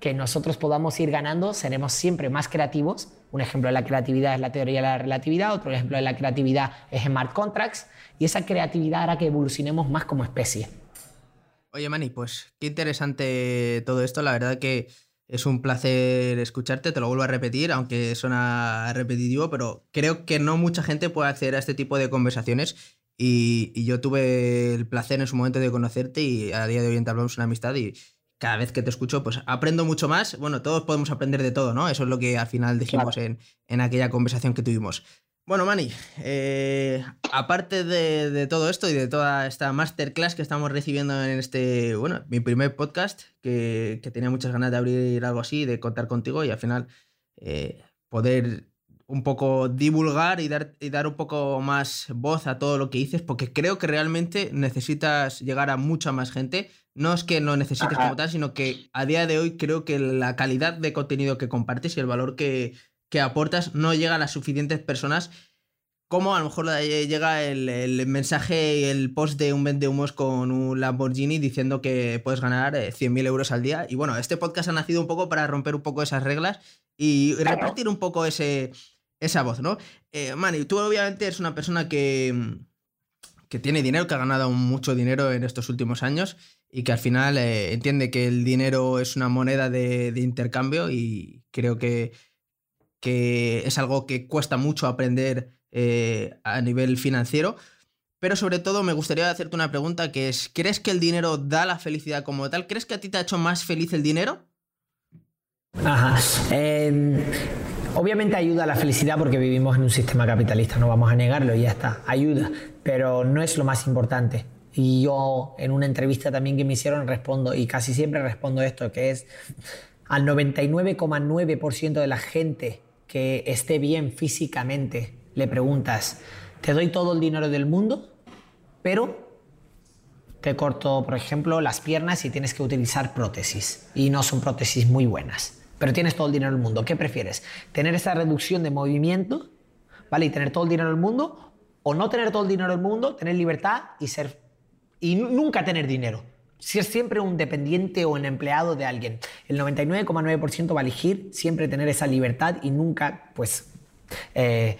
que nosotros podamos ir ganando, seremos siempre más creativos. Un ejemplo de la creatividad es la teoría de la relatividad, otro ejemplo de la creatividad es smart contracts, y esa creatividad hará que evolucionemos más como especie. Oye, Mani, pues qué interesante todo esto. La verdad que es un placer escucharte, te lo vuelvo a repetir, aunque suena repetitivo, pero creo que no mucha gente puede acceder a este tipo de conversaciones y, yo tuve el placer en su momento de conocerte y a día de hoy entablamos una amistad y cada vez que te escucho pues aprendo mucho más. Bueno, todos podemos aprender de todo, ¿no? Eso es lo que al final dijimos en, en aquella conversación que tuvimos. Bueno, Mani, eh, aparte de, todo esto y de toda esta masterclass que estamos recibiendo en este, bueno, mi primer podcast, que, tenía muchas ganas de abrir algo así, de contar contigo y al final eh, poder un poco divulgar y dar, y dar un poco más voz a todo lo que dices, porque creo que realmente necesitas llegar a mucha más gente. No es que no necesites como tal, sino que a día de hoy creo que la calidad de contenido que compartes y el valor que, que aportas no llega a las suficientes personas como a lo mejor llega el, mensaje y el post de un vende humos con un Lamborghini diciendo que puedes ganar 100.000 eh, euros al día. Y bueno, este podcast ha nacido un poco para romper un poco esas reglas y repartir un poco ese, esa voz, ¿no? Eh, Manny, tú obviamente eres una persona que, que tiene dinero, que ha ganado mucho dinero en estos últimos años y que al final eh, entiende que el dinero es una moneda de, intercambio y creo que, que, es algo que cuesta mucho aprender eh, a nivel financiero. Pero sobre todo me gustaría hacerte una pregunta que es, ¿crees que el dinero da la felicidad como tal? ¿Crees que a ti te ha hecho más feliz el dinero? Ajá. Em, obviamente ayuda a la felicidad porque vivimos en un sistema capitalista, no vamos a negarlo y ya está, ayuda, pero no es lo más importante. Y yo en una entrevista también que me hicieron respondo, y casi siempre respondo esto, que es al 99,9% de la gente que esté bien físicamente, le preguntas, ¿te doy todo el dinero del mundo? Pero te corto, por ejemplo, las piernas y tienes que utilizar prótesis. Y no son prótesis muy buenas. Pero tienes todo el dinero del mundo. ¿Qué prefieres? ¿Tener esa reducción de movimiento? ¿Vale? Y tener todo el dinero del mundo. O no tener todo el dinero del mundo, tener libertad y ser y nunca tener dinero. Si es siempre un dependiente o un empleado de alguien. El 99,9% va a elegir siempre tener esa libertad y nunca, pues, eh,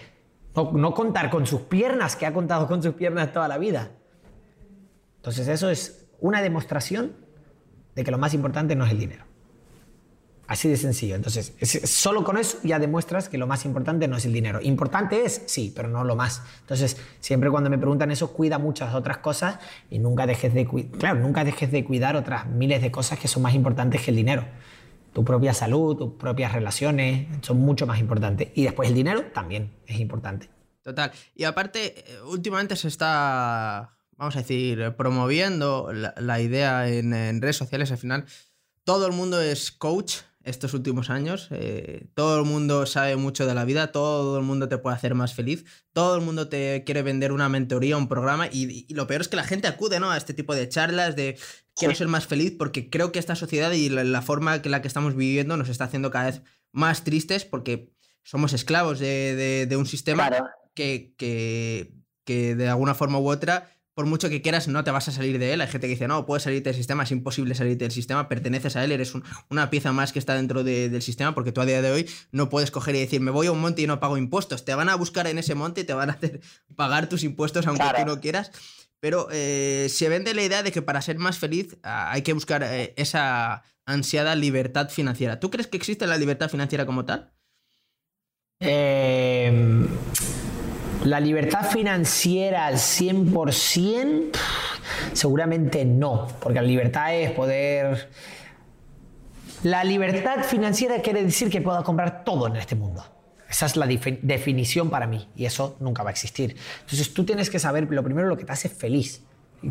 no, contar con sus piernas, que ha contado con sus piernas toda la vida. Entonces eso es una demostración de que lo más importante no es el dinero. Así de sencillo. Entonces, solo con eso ya demuestras que lo más importante no es el dinero. Importante es, sí, pero no lo más. Entonces, siempre cuando me preguntan eso, cuida muchas otras cosas y nunca dejes de, claro, nunca dejes de cuidar otras miles de cosas que son más importantes que el dinero. Tu propia salud, tus propias relaciones son mucho más importantes. Y después el dinero también es importante. Total. Y aparte, eh, últimamente se está, vamos a decir, promoviendo la, idea en, en redes sociales. Al final, todo el mundo es coach estos últimos años. Eh, todo el mundo sabe mucho de la vida, todo el mundo te puede hacer más feliz, todo el mundo te quiere vender una mentoría, un programa y, lo peor es que la gente acude ¿no? a este tipo de charlas de quiero ser más feliz porque creo que esta sociedad y la, forma en la que estamos viviendo nos está haciendo cada vez más tristes porque somos esclavos de, un sistema que, que, que de alguna forma u otra por mucho que quieras, no te vas a salir de él. Hay gente que dice, no, puedes salirte del sistema, es imposible salirte del sistema, perteneces a él, eres una pieza más que está dentro del sistema, porque tú a día de hoy no puedes coger y decir, me voy a un monte y no pago impuestos. Te van a buscar en ese monte y te van a hacer pagar tus impuestos aunque tú no quieras. Pero eh, se vende la idea de que para ser más feliz ah, hay que buscar eh, esa ansiada libertad financiera. ¿Tú crees que existe la libertad financiera como tal? Eh la libertad financiera al 100%, seguramente no, porque la libertad es poder... La libertad financiera quiere decir que pueda comprar todo en este mundo. Esa es la definición para mí y eso nunca va a existir. Entonces tú tienes que saber lo primero lo que te hace feliz.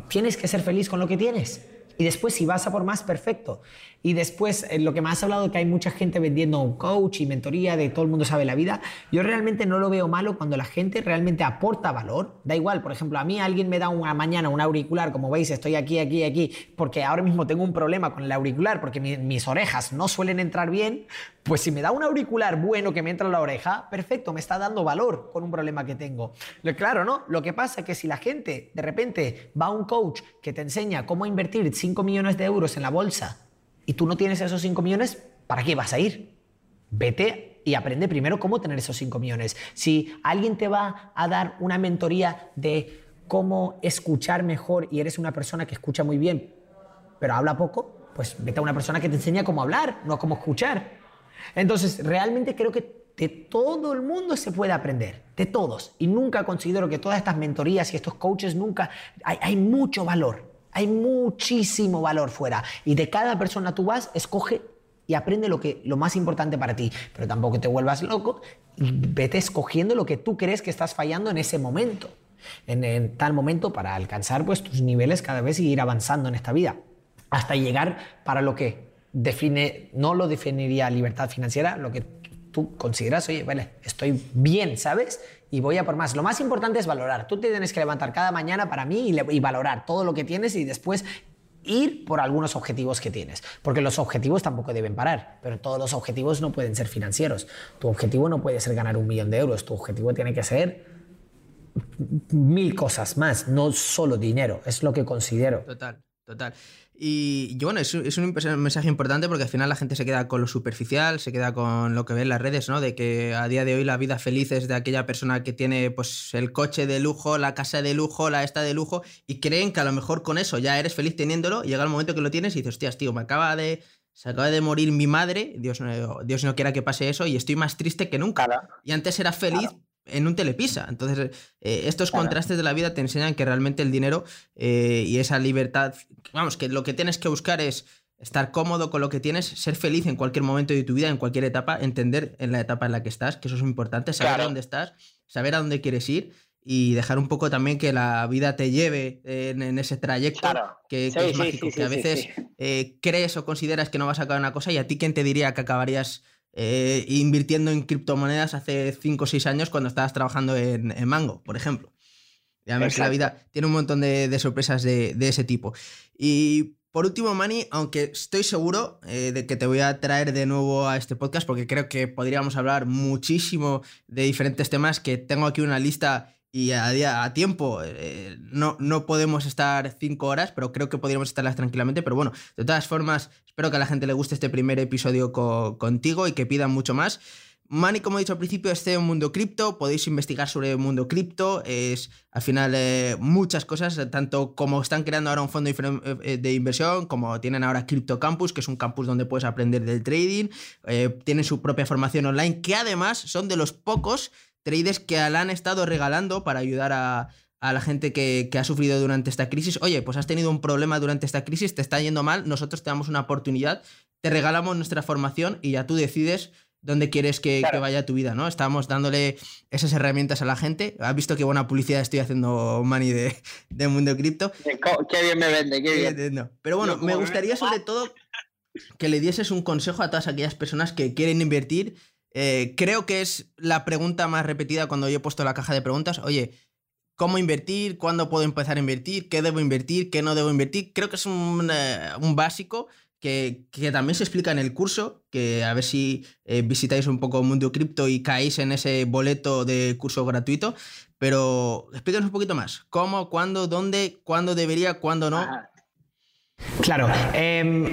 Tienes que ser feliz con lo que tienes. Y después, si vas a por más, perfecto. Y después, eh, lo que me has hablado, que hay mucha gente vendiendo un coach y mentoría de todo el mundo sabe la vida, yo realmente no lo veo malo cuando la gente realmente aporta valor. Da igual, por ejemplo, a mí alguien me da una mañana un auricular, como veis, estoy aquí, aquí, aquí, porque ahora mismo tengo un problema con el auricular, porque mis orejas no suelen entrar bien, pues si me da un auricular bueno que me entra en la oreja, perfecto, me está dando valor con un problema que tengo. Claro, ¿no? Lo que pasa es que si la gente de repente va a un coach que te enseña cómo invertir 5 millones de euros en la bolsa y tú no tienes esos 5 millones, ¿para qué vas a ir? Vete y aprende primero cómo tener esos 5 millones. Si alguien te va a dar una mentoría de cómo escuchar mejor y eres una persona que escucha muy bien, pero habla poco, pues vete a una persona que te enseña cómo hablar, no cómo escuchar. Entonces, realmente creo que de todo el mundo se puede aprender, de todos. Y nunca considero que todas estas mentorías y estos coaches, nunca, hay, mucho valor, hay muchísimo valor fuera. Y de cada persona tú vas, escoge y aprende lo, que, lo más importante para ti. Pero tampoco te vuelvas loco y vete escogiendo lo que tú crees que estás fallando en ese momento. En, tal momento para alcanzar pues, tus niveles cada vez y ir avanzando en esta vida. Hasta llegar para lo que define, no lo definiría libertad financiera, lo que tú consideras, oye, vale, estoy bien, ¿sabes? Y voy a por más. Lo más importante es valorar. Tú te tienes que levantar cada mañana para mí y, valorar todo lo que tienes y después ir por algunos objetivos que tienes. Porque los objetivos tampoco deben parar, pero todos los objetivos no pueden ser financieros. Tu objetivo no puede ser ganar un millón de euros, tu objetivo tiene que ser mil cosas más, no solo dinero, es lo que considero. Total. Total. Y, bueno, es, un mensaje importante porque al final la gente se queda con lo superficial, se queda con lo que ve en las redes, ¿no? De que a día de hoy la vida feliz es de aquella persona que tiene pues el coche de lujo, la casa de lujo, la esta de lujo, y creen que a lo mejor con eso ya eres feliz teniéndolo, y llega el momento que lo tienes y dices, hostias, tío, me acaba de. Se acaba de morir mi madre, Dios no, Dios no quiera que pase eso, y estoy más triste que nunca. Y antes era feliz en un telepisa. Entonces, eh, estos contrastes de la vida te enseñan que realmente el dinero eh, y esa libertad, vamos, que lo que tienes que buscar es estar cómodo con lo que tienes, ser feliz en cualquier momento de tu vida, en cualquier etapa, entender en la etapa en la que estás, que eso es muy importante, saber a dónde estás, saber a dónde quieres ir y dejar un poco también que la vida te lleve en, ese trayecto que, es mágico, que a veces eh, crees o consideras que no vas a acabar una cosa y a ti quién te diría que acabarías eh, invirtiendo en criptomonedas hace 5 o 6 años cuando estabas trabajando en, Mango, por ejemplo. Ya ves que la vida tiene un montón de, sorpresas de, ese tipo. Y por último, Manny, aunque estoy seguro eh, de que te voy a traer de nuevo a este podcast porque creo que podríamos hablar muchísimo de diferentes temas, que tengo aquí una lista y a, día, a tiempo eh, no, no podemos estar cinco horas, pero creo que podríamos estarlas tranquilamente. Pero bueno, de todas formas, espero que a la gente le guste este primer episodio contigo y que pidan mucho más. Mani, como he dicho al principio, es CEO Mundo Cripto. Podéis investigar sobre el Mundo Cripto. Es al final eh, muchas cosas, tanto como están creando ahora un fondo de eh, inversión, como tienen ahora Crypto Campus, que es un campus donde puedes aprender del trading. tienen su propia formación online, que además son de los pocos traders que la han estado regalando para ayudar a, la gente que, ha sufrido durante esta crisis. Oye, pues has tenido un problema durante esta crisis, te está yendo mal, nosotros te damos una oportunidad, te regalamos nuestra formación y ya tú decides dónde quieres que, vaya tu vida, ¿no? Estamos dándole esas herramientas a la gente. Has visto qué buena publicidad estoy haciendo, Manny, de, de Mundo Cripto. Qué bien me vende, qué bien. Pero bueno, me gustaría sobre todo que le dieses un consejo a todas aquellas personas que quieren invertir eh, creo que es la pregunta más repetida cuando yo he puesto la caja de preguntas. Oye, ¿cómo invertir? ¿Cuándo puedo empezar a invertir? ¿Qué debo invertir? ¿Qué no debo invertir? Creo que es un, eh, básico que, también se explica en el curso, que a ver si eh, visitáis un poco Mundo Cripto y caéis en ese boleto de curso gratuito. Pero explícanos un poquito más. ¿Cómo, cuándo, dónde, cuándo debería, cuándo no? Claro. Em,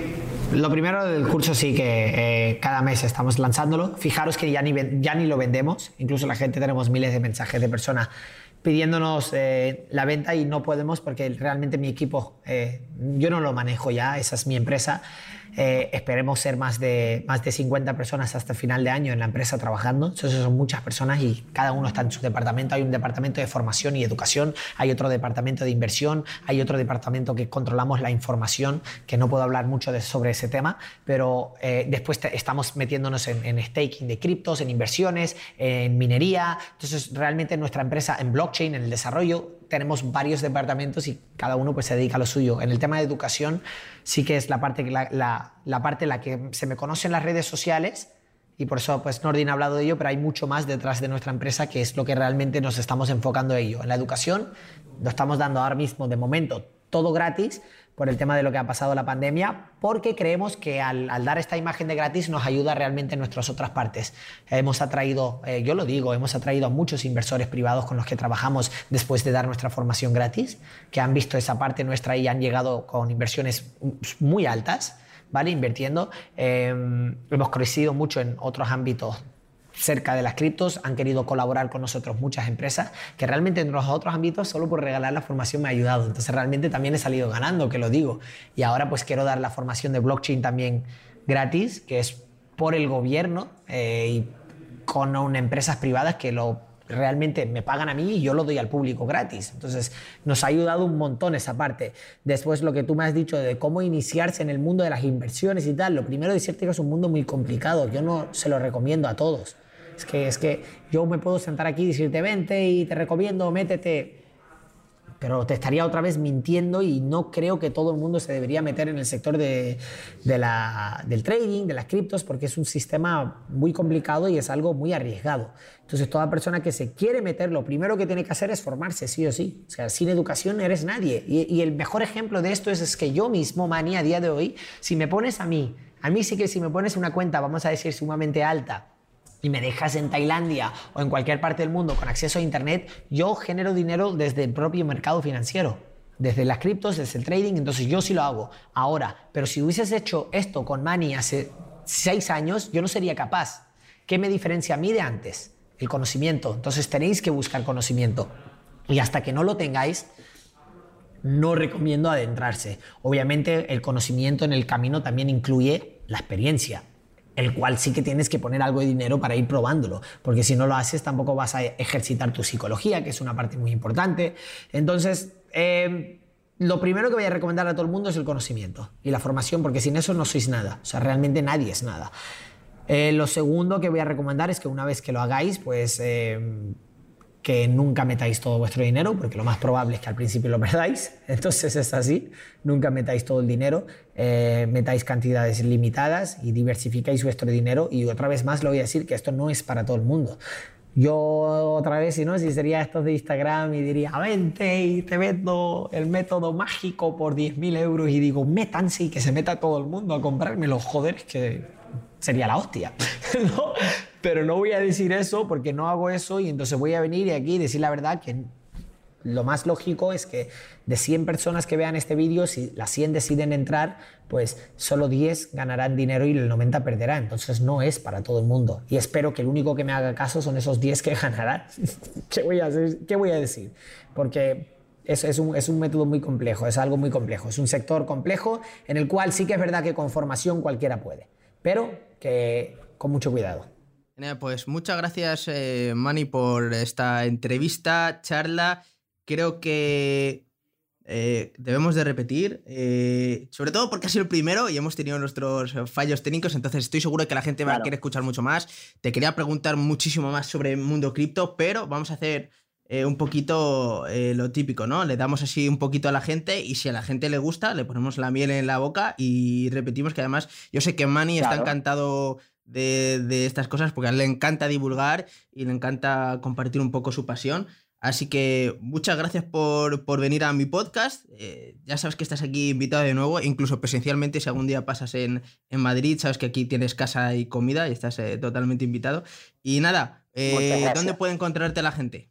lo primero del curso sí que eh, cada mes estamos lanzándolo. Fijaros que ya ni, ya ni lo vendemos. Incluso la gente tenemos miles de mensajes de personas pidiéndonos eh, la venta y no podemos porque realmente mi equipo, eh, yo no lo manejo ya, esa es mi empresa. Eh, esperemos ser más de, más de 50 personas hasta final de año en la empresa trabajando. Entonces son muchas personas y cada uno está en su departamento. Hay un departamento de formación y educación, hay otro departamento de inversión, hay otro departamento que controlamos la información, que no puedo hablar mucho de, sobre ese tema, pero eh, después estamos metiéndonos en, en staking de criptos, en inversiones, en minería. Entonces realmente nuestra empresa en blockchain, en el desarrollo, tenemos varios departamentos y cada uno pues se dedica a lo suyo. En el tema de educación sí que es la parte, la, la, parte en la que se me conoce en las redes sociales y por eso pues Nordin ha hablado de ello, pero hay mucho más detrás de nuestra empresa que es lo que realmente nos estamos enfocando en ello. En la educación lo estamos dando ahora mismo de momento todo gratis, por el tema de lo que ha pasado la pandemia, porque creemos que al, dar esta imagen de gratis nos ayuda realmente en nuestras otras partes. Hemos atraído, eh, yo lo digo, hemos atraído a muchos inversores privados con los que trabajamos después de dar nuestra formación gratis, que han visto esa parte nuestra y han llegado con inversiones muy altas. ¿Vale? Invirtiendo. Eh, hemos crecido mucho en otros ámbitos cerca de las criptos, han querido colaborar con nosotros muchas empresas que realmente en los otros ámbitos solo por regalar la formación me ha ayudado. Entonces realmente también he salido ganando, que lo digo. Y ahora pues quiero dar la formación de blockchain también gratis, que es por el gobierno eh, y con empresas privadas que lo realmente me pagan a mí y yo lo doy al público gratis. Entonces, nos ha ayudado un montón esa parte. Después, lo que tú me has dicho de cómo iniciarse en el mundo de las inversiones y tal, lo primero decirte que es un mundo muy complicado. Yo no se lo recomiendo a todos. Es que, es que yo me puedo sentar aquí y decirte, vente y te recomiendo, métete. Pero te estaría otra vez mintiendo y no creo que todo el mundo se debería meter en el sector de, de la, del trading, de las criptos, porque es un sistema muy complicado y es algo muy arriesgado. Entonces, toda persona que se quiere meter, lo primero que tiene que hacer es formarse, sí o sí. O sea, sin educación eres nadie. Y, y el mejor ejemplo de esto es, es que yo mismo, Mani, a día de hoy, si me pones a mí, a mí sí que si me pones una cuenta, vamos a decir, sumamente alta, y me dejas en Tailandia o en cualquier parte del mundo con acceso a Internet, yo genero dinero desde el propio mercado financiero. desde las criptos, desde el trading, entonces yo sí lo hago ahora. Pero si hubieses hecho esto con Mani hace seis años, yo no sería capaz. ¿Qué me diferencia a mí de antes? El conocimiento. Entonces tenéis que buscar conocimiento. Y hasta que no lo tengáis, no recomiendo adentrarse. Obviamente el conocimiento en el camino también incluye la experiencia, el cual sí que tienes que poner algo de dinero para ir probándolo, porque si no lo haces tampoco vas a ejercitar tu psicología, que es una parte muy importante. Entonces, eh, lo primero que voy a recomendar a todo el mundo es el conocimiento y la formación, porque sin eso no sois nada, o sea, realmente nadie es nada. Eh, lo segundo que voy a recomendar es que una vez que lo hagáis, pues... Eh, que nunca metáis todo vuestro dinero, porque lo más probable es que al principio lo perdáis. Entonces es así, nunca metáis todo el dinero, eh, metáis cantidades limitadas y diversificáis vuestro dinero. Y otra vez más lo voy a decir que esto no es para todo el mundo. Yo otra vez, si no, si sería esto de Instagram y diría, vente y te vendo el método mágico por 10.000 euros y digo, métanse y que se meta todo el mundo a comprármelo, joder, es que sería la hostia. Pero no voy a decir eso porque no hago eso y entonces voy a venir y aquí decir la verdad que lo más lógico es que de 100 personas que vean este vídeo, si las 100 deciden entrar, pues solo 10 ganarán dinero y el 90 perderá. Entonces no es para todo el mundo. Y espero que el único que me haga caso son esos 10 que ganarán. ¿Qué, voy a ¿Qué voy a decir? Porque es, es, un, es, un, método muy complejo, es algo muy complejo. Es un sector complejo en el cual sí que es verdad que con formación cualquiera puede, pero que con mucho cuidado. Pues muchas gracias, eh, Manny, por esta entrevista, charla. Creo que eh, debemos de repetir, eh, sobre todo porque ha sido el primero y hemos tenido nuestros fallos técnicos, entonces estoy seguro que la gente va a querer escuchar mucho más. Te quería preguntar muchísimo más sobre el mundo cripto, pero vamos a hacer un poquito lo típico, ¿no? Le damos así un poquito a la gente y si a la gente le gusta, le ponemos la miel en la boca y repetimos que además yo sé que Manny está encantado de, estas cosas porque a él le encanta divulgar y le encanta compartir un poco su pasión. Así que muchas gracias por, venir a mi podcast. Eh, ya sabes que estás aquí invitado de nuevo, incluso presencialmente, si algún día pasas en, Madrid, sabes que aquí tienes casa y comida y estás eh, totalmente invitado. Y nada, eh, ¿dónde puede encontrarte la gente?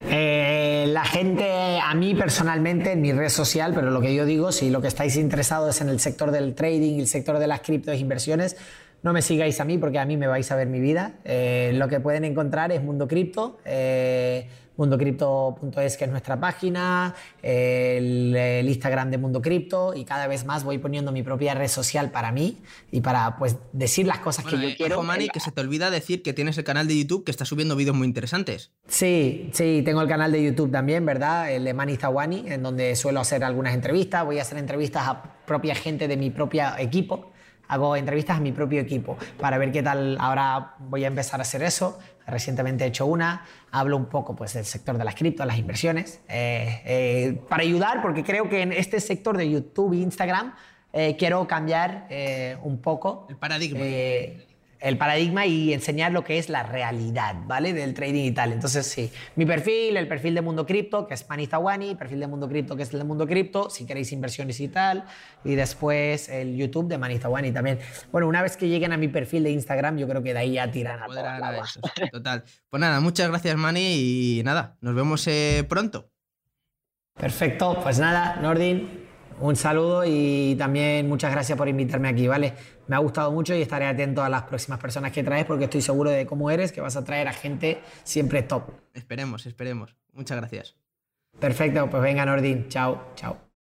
La gente, a mí personalmente, en mi red social, pero lo que yo digo, si lo que estáis interesados es en el sector del trading el sector de las criptos inversiones, no me sigáis a mí porque a mí me vais a ver mi vida. Eh, lo que pueden encontrar es Mundo Cripto, eh, mundocripto.es que es nuestra página, el, Instagram de Mundo Cripto y cada vez más voy poniendo mi propia red social para mí y para pues decir las cosas que yo eh, quiero. Mani, que se te olvida decir que tienes el canal de YouTube que está subiendo vídeos muy interesantes. Sí, sí, tengo el canal de YouTube también, ¿verdad? El de Mani Zawani, en donde suelo hacer algunas entrevistas, voy a hacer entrevistas a propia gente de mi propio equipo hago entrevistas a mi propio equipo para ver qué tal. Ahora voy a empezar a hacer eso. Recientemente he hecho una. Hablo un poco pues, del sector de las criptos, las inversiones, eh, eh, para ayudar, porque creo que en este sector de YouTube e Instagram eh, quiero cambiar un poco. El paradigma el paradigma y enseñar lo que es la realidad, ¿vale? Del trading y tal. Entonces, sí, mi perfil, el perfil de Mundo Cripto, que es Manizawani, perfil de Mundo Cripto, que es el de Mundo Cripto, si queréis inversiones y tal, y después el YouTube de Manizawani también. Bueno, una vez que lleguen a mi perfil de Instagram, yo creo que de ahí ya tiran a todos Total. Pues nada, muchas gracias, Mani, y nada, nos vemos eh, pronto. Perfecto, pues nada, Nordin, un saludo y también muchas gracias por invitarme aquí, ¿vale? Me ha gustado mucho y estaré atento a las próximas personas que traes porque estoy seguro de cómo eres, que vas a traer a gente siempre top. Esperemos, esperemos. Muchas gracias. Perfecto, pues venga Nordin, chao, chao.